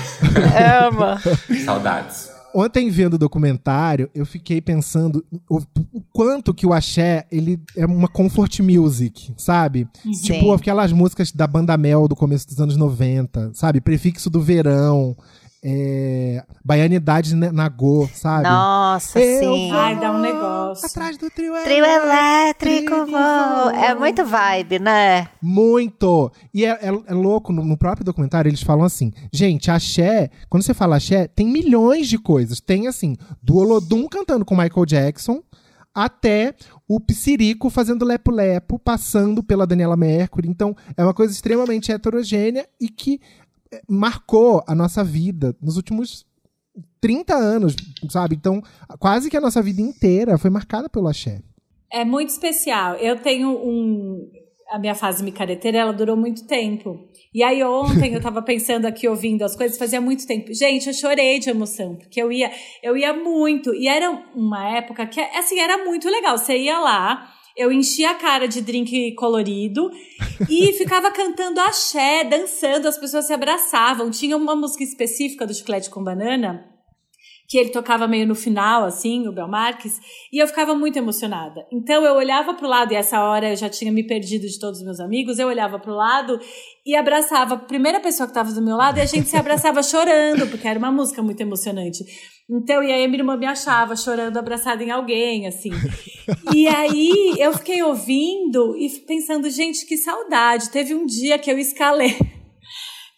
Ama. Saudades. Ontem, vendo o documentário, eu fiquei pensando o, o quanto que o axé, ele é uma comfort music, sabe? Tipo, aquelas músicas da Banda Mel do começo dos anos 90, sabe? Prefixo do verão, é, Baianidade na Nagô, sabe? Nossa, Eu sim. vou Ai, dá um negócio. Atrás do trio, Trio elétrico, Trio vou. É muito vibe, né? Muito! E é, é- é louco, no, no próprio documentário eles falam assim: gente, axé, quando você fala axé, tem milhões de coisas. Tem assim, do Olodum cantando com Michael Jackson, até o Psirico fazendo lepo-lepo, passando pela Daniela Mercury. Então, é uma coisa extremamente heterogênea e que é, marcou a nossa vida nos últimos 30 anos, sabe? Então, quase que a nossa vida inteira foi marcada pelo axé. É muito especial. Eu tenho um. a minha fase micareteira, ela durou muito tempo. E aí ontem eu tava pensando aqui, ouvindo as coisas, fazia muito tempo. Gente, eu chorei de emoção, porque eu ia, eu ia muito. E era uma época que, assim, era muito legal. Você ia lá, eu enchia a cara de drink colorido e ficava cantando axé, dançando, as pessoas se abraçavam. Tinha uma música específica do Chiclete com Banana, que ele tocava meio no final, assim, o Bel Marques, e eu ficava muito emocionada. Então eu olhava pro lado, e essa hora eu já tinha me perdido de todos os meus amigos, eu olhava pro lado e abraçava a primeira pessoa que estava do meu lado, e a gente se abraçava chorando, porque era uma música muito emocionante. Então, e aí a minha irmã me achava chorando abraçada em alguém, assim. E aí eu fiquei ouvindo e pensando, gente, que saudade. Teve um dia que eu escalei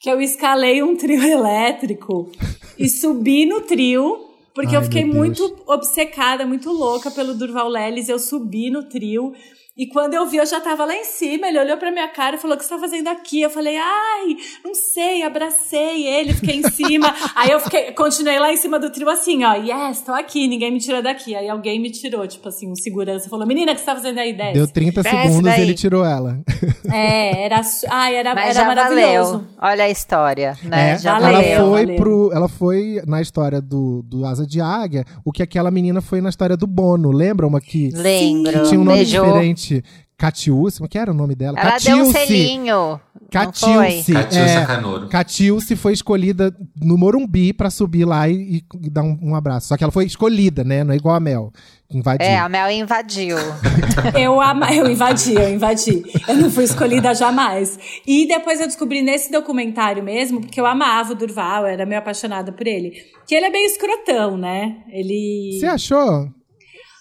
que eu escalei um trio elétrico e subi no trio, porque Ai, eu fiquei muito obcecada, muito louca pelo Durval Lelis. Eu subi no trio. E quando eu vi, eu já tava lá em cima. Ele olhou pra minha cara e falou: O que você tá fazendo aqui? Eu falei: Ai, não sei. Abracei ele, fiquei em cima. Aí eu fiquei, continuei lá em cima do trio assim: Ó, yes, tô aqui, ninguém me tirou daqui. Aí alguém me tirou, tipo assim, um segurança falou: Menina, o que você tá fazendo aí? Desce. Deu 30 Desce segundos e daí. ele tirou ela. É, era, ai, era, Mas era já maravilhoso. valeu. Olha a história, né? É, já valeu, ela foi valeu. pro. Ela foi na história do, do Asa de Águia, o que aquela menina foi na história do Bono. Lembra uma que, Lembro. que tinha um nome Beijou. diferente? Catiúce, como que era o nome dela? Ela deu um selinho. Catiúcia é, Canoro. Catiúce foi escolhida no Morumbi pra subir lá e, e dar um, um abraço. Só que ela foi escolhida, né? Não é igual a Mel, invadiu. É, a Mel invadiu. Eu, ama, eu invadi, eu invadi. Eu não fui escolhida jamais. E depois eu descobri nesse documentário mesmo, porque eu amava o Durval, eu era meio apaixonada por ele, que ele é bem escrotão, né? Ele. Você achou?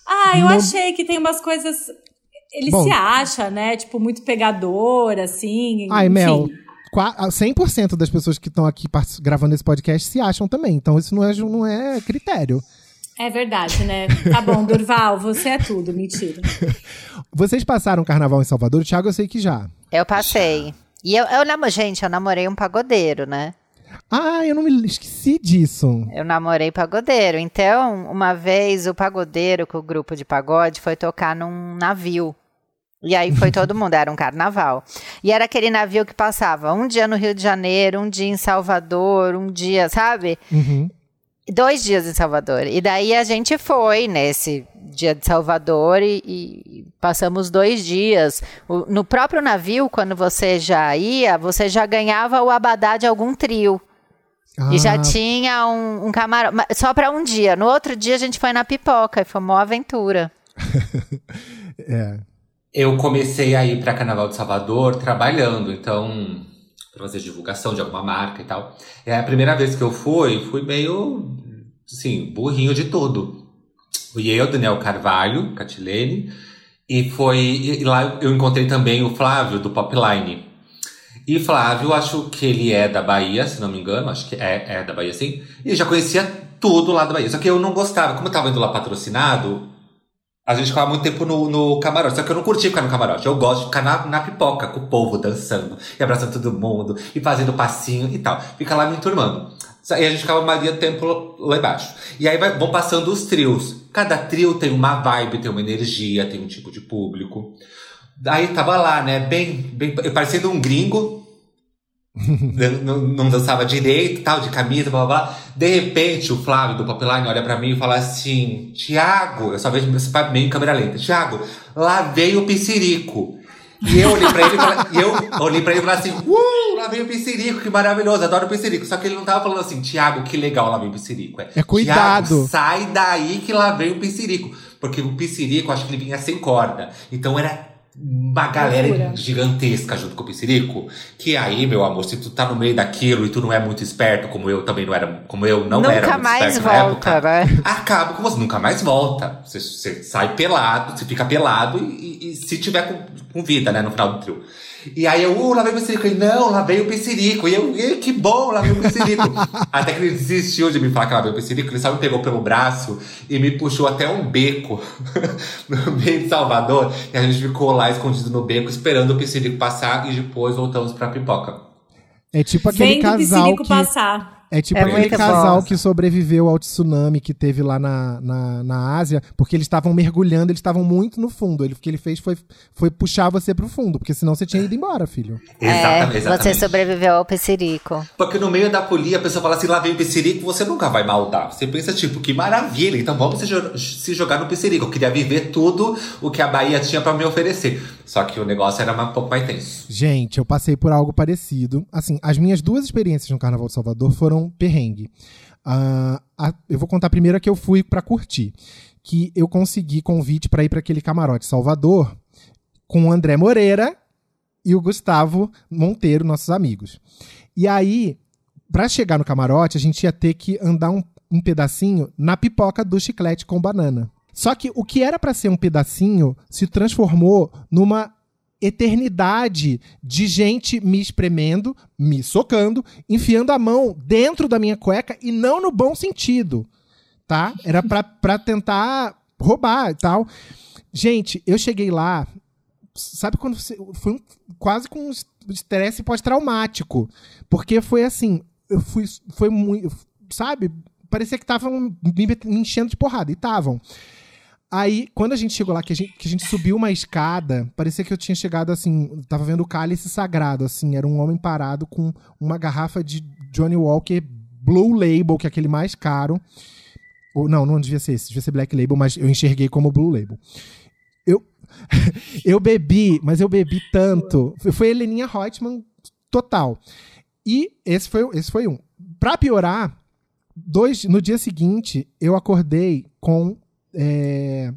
Ah, eu Não- achei que tem umas coisas. Ele Bom. se acha, né? Tipo, muito pegador, assim. Ai, enfim. Mel, qua- 100% das pessoas que estão aqui gravando esse podcast se acham também. Então isso não é, não é critério. É verdade, né? Tá bom, Durval, você é tudo, mentira. Vocês passaram carnaval em Salvador? Thiago eu sei que já. Eu passei. E eu, eu namorei, gente, eu namorei um pagodeiro, né? Ah, eu não me esqueci disso. Eu namorei pagodeiro. Então, uma vez o pagodeiro com o grupo de pagode foi tocar num navio. E aí foi todo mundo, era um carnaval. E era aquele navio que passava um dia no Rio de Janeiro, um dia em Salvador, um dia, sabe? Uhum. Dois dias em Salvador. E daí a gente foi nesse dia de Salvador e, e passamos dois dias. O- no próprio navio, quando você já ia, você já ganhava o abadá de algum trio. E já Ah, tinha um, um camarão. Só para um dia. No outro dia a gente foi na pipoca e foi uma aventura. É. Eu comecei a ir pra Carnaval de Salvador trabalhando, então, pra fazer divulgação de alguma marca e tal. É a primeira vez que eu fui, fui meio, assim, burrinho de tudo. Fui eu, Daniel Carvalho, Catilene, e foi. E lá eu encontrei também o Flávio, do Popline. E Flávio, acho que ele é da Bahia, se não me engano, acho que é, é da Bahia sim. E já conhecia tudo lá da Bahia. Só que eu não gostava, como eu tava indo lá patrocinado, a gente ficava muito tempo no, no camarote. Só que eu não curti ficar no camarote. Eu gosto de ficar na, na pipoca, com o povo dançando, e abraçando todo mundo, e fazendo passinho e tal. Fica lá me enturmando. E a gente ficava a maioria do tempo lá embaixo. E aí vai- vão passando os trios. Cada trio tem uma vibe, tem uma energia, tem um tipo de público. Daí tava lá, né, bem, bem parecendo um gringo, não, não dançava direito, tal, de camisa, blá blá blá. De repente, o Flávio do Popline olha pra mim e fala assim: Tiago, eu só vejo esse meio em câmera lenta. Tiago, lá veio o Piscirico. E eu olhei pra ele e eu olhei pra ele e falei assim: Uh, lá veio o Piscirico, que maravilhoso, adoro o Piscirico. Só que ele não tava falando assim: Tiago, que legal, lá veio o Piscirico. É cuidado. "Tiago, sai daí que lá veio o Piscirico. Porque o Piscirico, acho que ele vinha sem corda. Então era uma galera Loucura. gigantesca junto com o Piscirico. Que aí, meu amor, se tu tá no meio daquilo e tu não é muito esperto, como eu também não era, como eu não era Nunca muito mais esperto na volta, época, né? acaba com você, nunca mais volta. Você, você sai pelado, você fica pelado e, e- e se tiver com, com vida, né, no final do trio. E aí eu, uh, lá veio o Piscirico. Ele, não, lá veio o Piscirico. E eu, "Ih, que bom, lá veio o Piscirico. Até que ele desistiu de me falar que lá veio o Piscirico. Ele só me pegou pelo braço e me puxou até um beco no meio de Salvador. E a gente ficou lá escondido no beco, esperando o Piscirico passar e depois voltamos pra pipoca. É tipo aquele casal Piscirico que. passar. É tipo É aquele casal bom. que sobreviveu ao tsunami que teve lá na, na, na Ásia, porque eles estavam mergulhando, eles estavam muito no fundo. Ele, o que ele fez foi, foi puxar você pro fundo, porque senão você tinha ido embora, filho. Exatamente, é, exatamente. você sobreviveu ao Pessirico. Porque no meio da polia a pessoa fala assim, lá vem o Pissirico, você nunca vai maldar. Você pensa, tipo, que maravilha, então vamos se, jo- se jogar no Pissirico. Eu queria viver tudo o que a Bahia tinha pra me oferecer. Só que o negócio era um pouco mais tenso. Gente, eu passei por algo parecido. Assim, as minhas duas experiências no Carnaval de Salvador foram perrengue. Ah, a- eu vou contar a que eu fui pra curtir. Que eu consegui convite pra ir pra aquele camarote Salvador com o André Moreira e o Gustavo Monteiro, nossos amigos. E aí, pra chegar no camarote, a gente ia ter que andar um, um pedacinho na pipoca do chiclete com banana. Só que o que era pra ser um pedacinho se transformou numa eternidade de gente me espremendo, me socando, enfiando a mão dentro da minha cueca e não no bom sentido, tá? Era pra, tentar roubar e tal. Gente, eu cheguei lá, sabe quando você, foi um- quase com um estresse pós-traumático, porque foi assim, eu fui, foi muito, sabe? Parecia que estavam me enchendo de porrada, e estavam. Aí, quando a gente chegou lá, que a gente, que a gente subiu uma escada, parecia que eu tinha chegado assim, tava vendo o cálice sagrado, assim, era um homem parado com uma garrafa de Johnny Walker Blue Label, que é aquele mais caro. Ou, não, não devia ser esse, devia ser Black Label, mas eu enxerguei como Blue Label. Eu, eu bebi, mas eu bebi tanto. Foi- Heleninha Reutemann total. E esse foi, esse foi um. Pra piorar, dois, no dia seguinte, eu acordei com. É,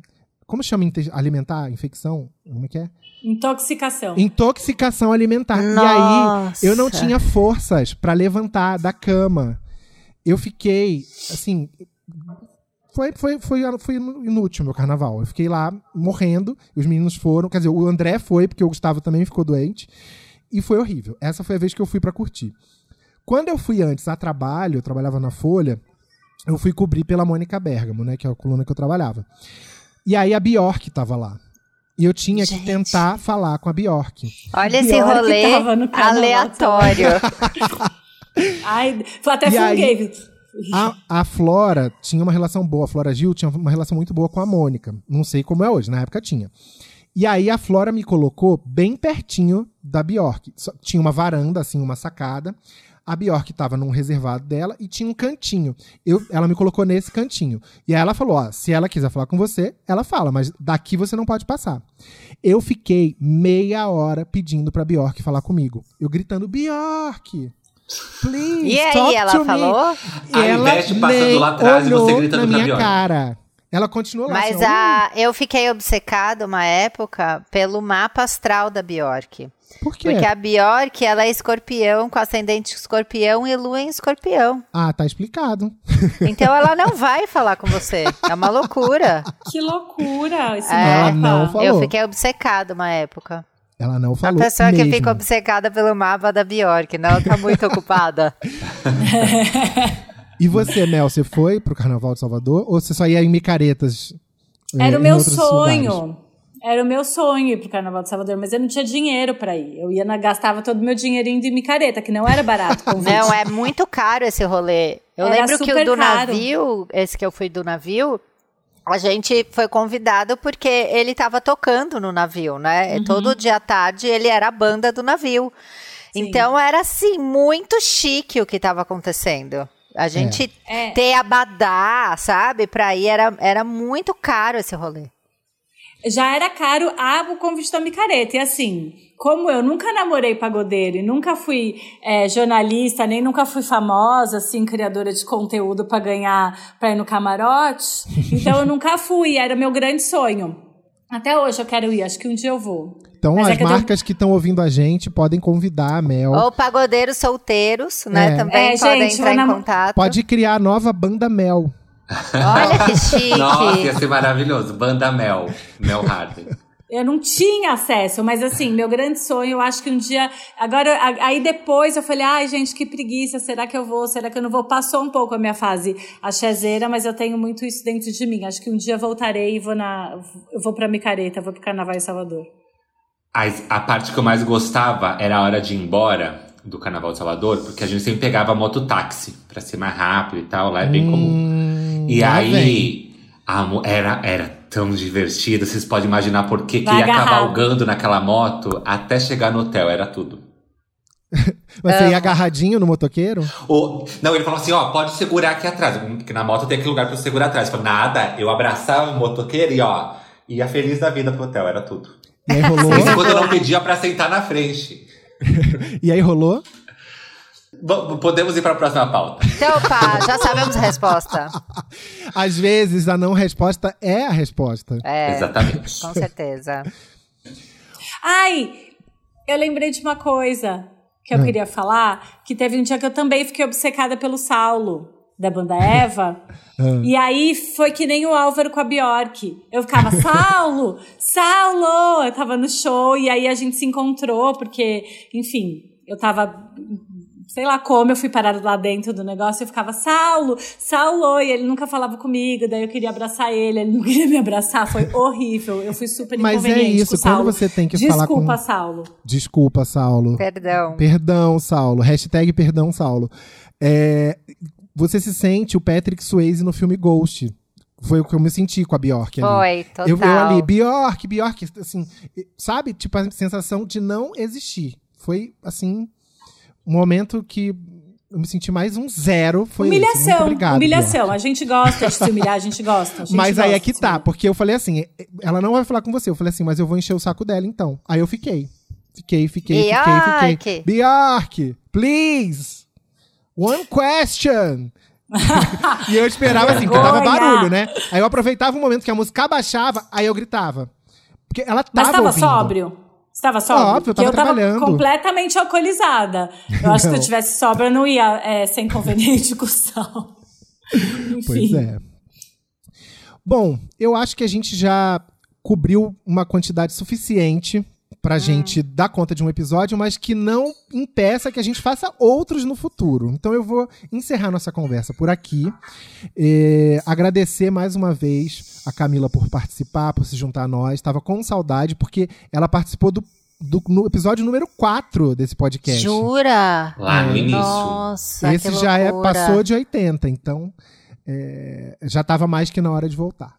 como chama alimentar? Infecção? Como é que é? Intoxicação. Intoxicação alimentar. E aí, Nossa. eu não tinha forças pra levantar da cama. Eu fiquei, assim. Foi, foi, foi, foi inútil o meu carnaval. Eu fiquei lá morrendo, e os meninos foram. Quer dizer, o André foi, porque o Gustavo também ficou doente. E foi horrível. Essa foi a vez que eu fui pra curtir. Quando eu fui antes a trabalho, eu trabalhava na Folha, eu fui cobrir pela Mônica Bergamo, né? Que é a coluna que eu trabalhava. E aí a Bjork tava lá. E eu tinha que Gente. tentar falar com a Bjork. Olha esse Pior que rolê aleatório. Ai, até E aí- funguei. A, a Flora tinha uma relação boa, a Flora Gil tinha uma relação muito boa com a Mônica. Não sei como é hoje, na época tinha. E aí a Flora me colocou bem pertinho da Bjork. Só- Tinha uma varanda, assim, uma sacada. A Bjork estava num reservado dela e tinha um cantinho. Eu, ela me colocou nesse cantinho. E aí ela falou: ó, se ela quiser falar com você, ela fala, mas daqui você não pode passar. Eu fiquei meia hora pedindo pra Bjork falar comigo. Eu gritando: Bjork! Please, E aí, talk ela to me." falou? E Ao ela invés de passando lá atrás e você gritando na pra minha Bjork. cara. Ela continuou lá. Mas assim, a, eu fiquei obcecada uma época pelo mapa astral da Bjork. "Hum, Por quê? Porque a Bjork, ela é escorpião, com ascendente escorpião e lua em escorpião. Ah, tá explicado. Então ela não vai falar com você. É uma loucura. Que loucura esse É. Mapa. não falou. Eu fiquei obcecada uma época. Ela não falou a pessoa mesmo. que fica obcecada pelo mapa da Bjork, não tá muito ocupada. E você, Mel, você foi pro Carnaval de Salvador? Ou você só ia em micaretas? eh, Era o meu sonho. lugares? Era o meu sonho ir pro Carnaval de Salvador, mas eu não tinha dinheiro pra ir. Eu ia na, gastava todo o meu dinheirinho de micareta, que não era barato. Não, é muito caro esse rolê. Eu Era lembro que o do caro. navio, esse que eu fui do navio, a gente foi convidado porque ele tava tocando no navio, né? Uhum. Todo dia à tarde ele era a banda do navio. Então era assim, muito chique o que tava acontecendo. A gente É. ter abadá, sabe? Pra ir era, era muito caro esse rolê. Já era caro a, o convite micareta. E assim, como eu nunca namorei pagodeiro e nunca fui é, jornalista, nem nunca fui famosa, assim, criadora de conteúdo pra ganhar, pra ir no camarote, então eu nunca fui. Era meu grande sonho. Até hoje eu quero ir, acho que um dia eu vou. Então, Mas é as que eu marcas que estão ouvindo a gente podem convidar a Mel. Ou pagodeiros solteiros, né? É. Também É, podem gente, entrar vou em contato. Pode criar a nova banda Mel. Olha que chique. Nossa, ia ser maravilhoso. Banda Mel. Mel Harden. Eu não tinha acesso, mas assim, meu grande sonho, eu acho que um dia. Agora, aí depois eu falei, ai, gente, que preguiça, será que eu vou? Será que eu não vou? Passou um pouco a minha fase achezeira, mas eu tenho muito isso dentro de mim. Acho que um dia voltarei e vou na. Eu vou pra micareta, vou pro Carnaval em Salvador. A, a parte que eu mais gostava era a hora de ir embora. do Carnaval de Salvador, porque a gente sempre pegava mototáxi pra ser mais rápido e tal, lá é bem comum. Hum, E lá aí, a era, era tão divertido, vocês podem imaginar por que que ia cavalgando naquela moto até chegar no hotel, era tudo. Você ia agarradinho no motoqueiro? O, não, ele falou assim, ó, pode segurar aqui atrás, porque na moto tem aquele lugar pra eu segurar atrás. Eu falei, nada, eu abraçava o motoqueiro e ó, ia feliz da vida pro hotel, era tudo. E aí rolou? Isso quando eu não pedia pra sentar na frente. e aí rolou? Podemos ir pra próxima pauta. Então, pá, já sabemos a resposta. Às vezes a não resposta é a resposta. É, Exatamente. com certeza. Ai, eu lembrei de uma coisa que eu Hum. queria falar, que teve um dia que eu também fiquei obcecada pelo Saulo, da banda Eva. Hum. E aí foi que nem o Álvaro com a Bjork. Eu ficava, Saulo! Saulo! Eu tava no show e aí a gente se encontrou, porque, enfim, eu tava. Sei lá como, eu fui parar lá dentro do negócio e eu ficava, Saulo, Saulo, e ele nunca falava comigo, daí eu queria abraçar ele, ele não queria me abraçar, foi horrível, eu fui super Mas é inconveniente isso, com o Saulo. quando você tem que Desculpa, falar com- Saulo. Desculpa, Saulo. Perdão. Perdão, Saulo. Hashtag perdão, Saulo. É, você se sente o Patrick Swayze no filme Ghost. Foi o que eu me senti com a Bjork ali. Foi, total. Eu, eu ali, Bjork, Bjork, assim, sabe? Tipo, a sensação de não existir. Foi, assim, momento que eu me senti mais um zero. Foi esse. Muito humilhação, obrigado, humilhação. Bjork. A gente gosta de se humilhar, a gente gosta. a gente Mas aí gosta é que tá, porque eu falei assim, ela não vai falar com você. Eu falei assim, mas eu vou encher o saco dela então. Aí eu fiquei. Fiquei, fiquei, fiquei, fiquei. Bjork, please! One question! e eu esperava assim, porque Vergonha. barulho, né? Aí eu aproveitava o momento que a música abaixava, aí eu gritava. Porque ela tava Mas tava ouvindo. sóbrio? Você tava sóbrio? Óbvio, eu tava eu tava trabalhando. completamente alcoolizada. Eu acho que se eu tivesse sóbrio, eu não ia é, ser inconveniente com o sal. Enfim. Pois é. Bom, eu acho que a gente já cobriu uma quantidade suficiente pra gente dar conta de um episódio, mas que não impeça que a gente faça outros no futuro. Então eu vou encerrar nossa conversa por aqui. É, agradecer mais uma vez a Camila por participar, por se juntar a nós. Estava com saudade, porque ela participou do, do no episódio número 4 desse podcast. Jura? Lá no É. início. Nossa, Esse que já é, passou de 80, então é, já estava mais que na hora de voltar.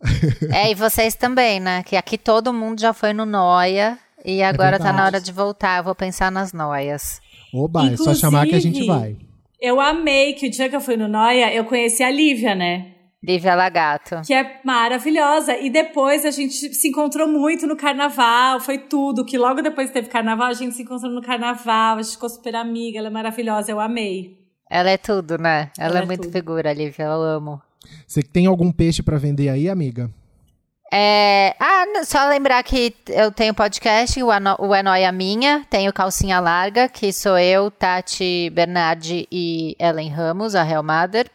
É, e vocês também, né? Que aqui todo mundo já foi no Noia e agora tá verdade. na hora de voltar. Eu vou pensar nas noias. Oba, é só chamar que a gente vai. Eu amei que o dia que eu fui no Noia, eu conheci a Lívia, né? Lívia Lagato. Que é maravilhosa. E depois a gente se encontrou muito no carnaval, foi tudo. Que logo depois teve carnaval, a gente se encontrou no carnaval, a gente ficou super amiga, ela é maravilhosa, eu amei. Ela é tudo, né? Ela, Ela é, é muito tudo. figura, Lívia. Eu amo. Você tem algum peixe pra vender aí, amiga? É, ah, só lembrar que eu tenho podcast, o, Ano, o É Noia Minha, tenho Calcinha Larga, que sou eu, Tati Bernardi e Ellen Ramos, a Real Mother.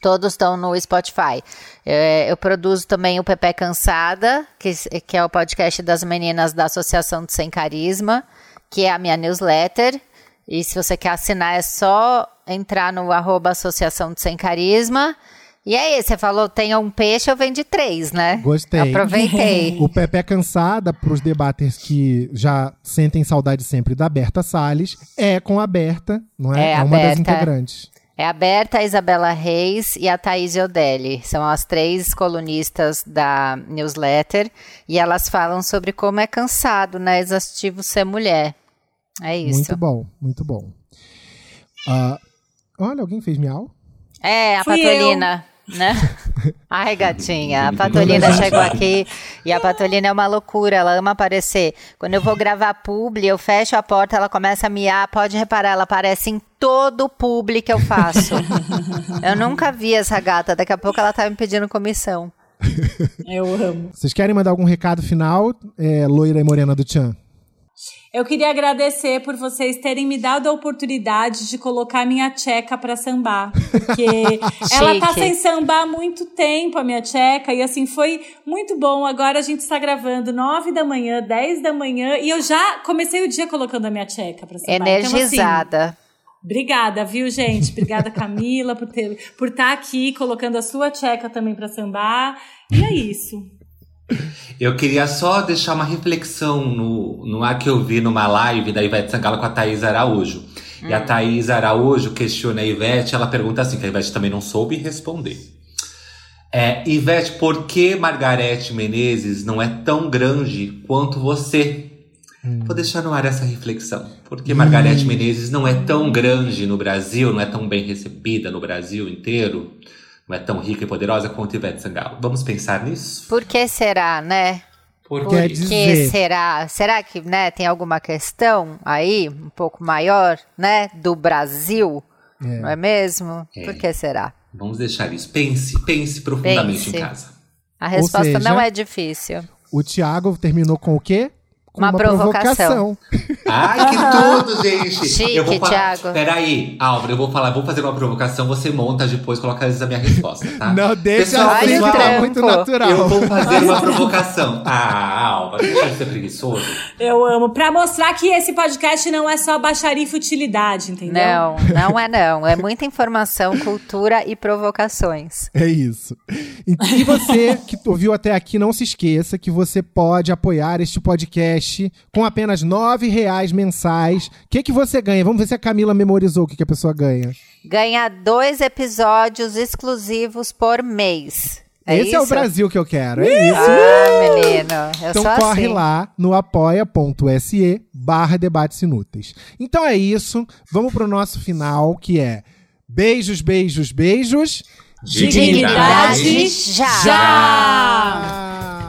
Todos estão no Spotify. É, eu produzo também o Pepe Cansada, que, que é o podcast das meninas da Associação de Sem Carisma, que é a minha newsletter. E se você quer assinar, é só entrar no arroba Associação de Sem Carisma. E aí, você falou, tenha um peixe, eu vendi três, né? Gostei. Aproveitei. O Pepe é cansada pros debaters que já sentem saudade sempre da Berta Salles. É com a Berta, não é? É, a uma das Berta. integrantes. É a Berta, a Isabela Reis e a Thaís Odelli. São as três colunistas da newsletter. E elas falam sobre como é cansado, né? Exaustivo ser mulher. É isso. Muito bom, muito bom. Ah, olha, alguém fez miau? É, a Fui Patolina, né? Ai, gatinha, a Patolina chegou aqui e a Patolina é uma loucura, ela ama aparecer. Quando eu vou gravar publi, eu fecho a porta, ela começa a miar, pode reparar, ela aparece em todo publi que eu faço. eu nunca vi essa gata, daqui a pouco ela tá me pedindo comissão. Eu amo. Vocês querem mandar algum recado final, é, loira e morena do Tchan? Eu queria agradecer por vocês terem me dado a oportunidade de colocar minha tcheca pra sambar. Porque ela tá sem sambar há muito tempo, a minha tcheca. E assim, foi muito bom. Agora a gente está gravando 9 da manhã, 10 da manhã. E eu já comecei o dia colocando a minha tcheca pra sambar. Então, assim, Energizada. Obrigada, viu, gente? Obrigada, Camila, por ter por estar aqui colocando a sua tcheca também pra sambar. E é isso. Eu queria só deixar uma reflexão no, no ar que eu vi numa live da Ivete Sangalo com a Thaís Araújo. E a Thaís Araújo questiona a Ivete, ela pergunta assim, que a Ivete também não soube responder. É, Ivete, por que Margarete Menezes não é tão grande quanto você? Vou deixar no ar essa reflexão. Por que Margarete Menezes não é tão grande no Brasil, não é tão bem recebida no Brasil inteiro, não é tão rica e poderosa quanto Ivete Sangalo? Vamos pensar nisso? Por que será, né? Por que dizer- será? Será que né, tem alguma questão aí, um pouco maior, né, do Brasil? É. Não é mesmo? É. Por que será? Vamos deixar isso. Pense, pense profundamente Pense. em casa. A resposta seja- não é difícil. O Thiago terminou com o quê? Com Uma provocação. Ai, que tudo, gente! Chique, eu vou falar... Thiago. Peraí, Álvaro, eu vou falar, vou fazer uma provocação, você monta depois, coloca a minha resposta, tá? Não, deixa Pessoal, assim, tá muito natural. Eu vou fazer uma provocação. Ah, Álvaro, deixa de ser preguiçoso. Eu amo. Pra mostrar que esse podcast não é só baixaria e futilidade, entendeu? Não, não é não. É muita informação, cultura e provocações. É isso. E, e você que ouviu até aqui, não se esqueça que você pode apoiar este podcast com apenas R$ reais mensais. O que, que você ganha? Vamos ver se a Camila memorizou o que, que a pessoa ganha. Ganha dois episódios exclusivos por mês. É Esse isso? é o Brasil que eu quero, é isso. Ah, menino. Eu Então sou corre assim. lá no apoia.se barra debates inúteis. Então é isso. Vamos pro nosso final, que é beijos, beijos, beijos. Dignidade já. já!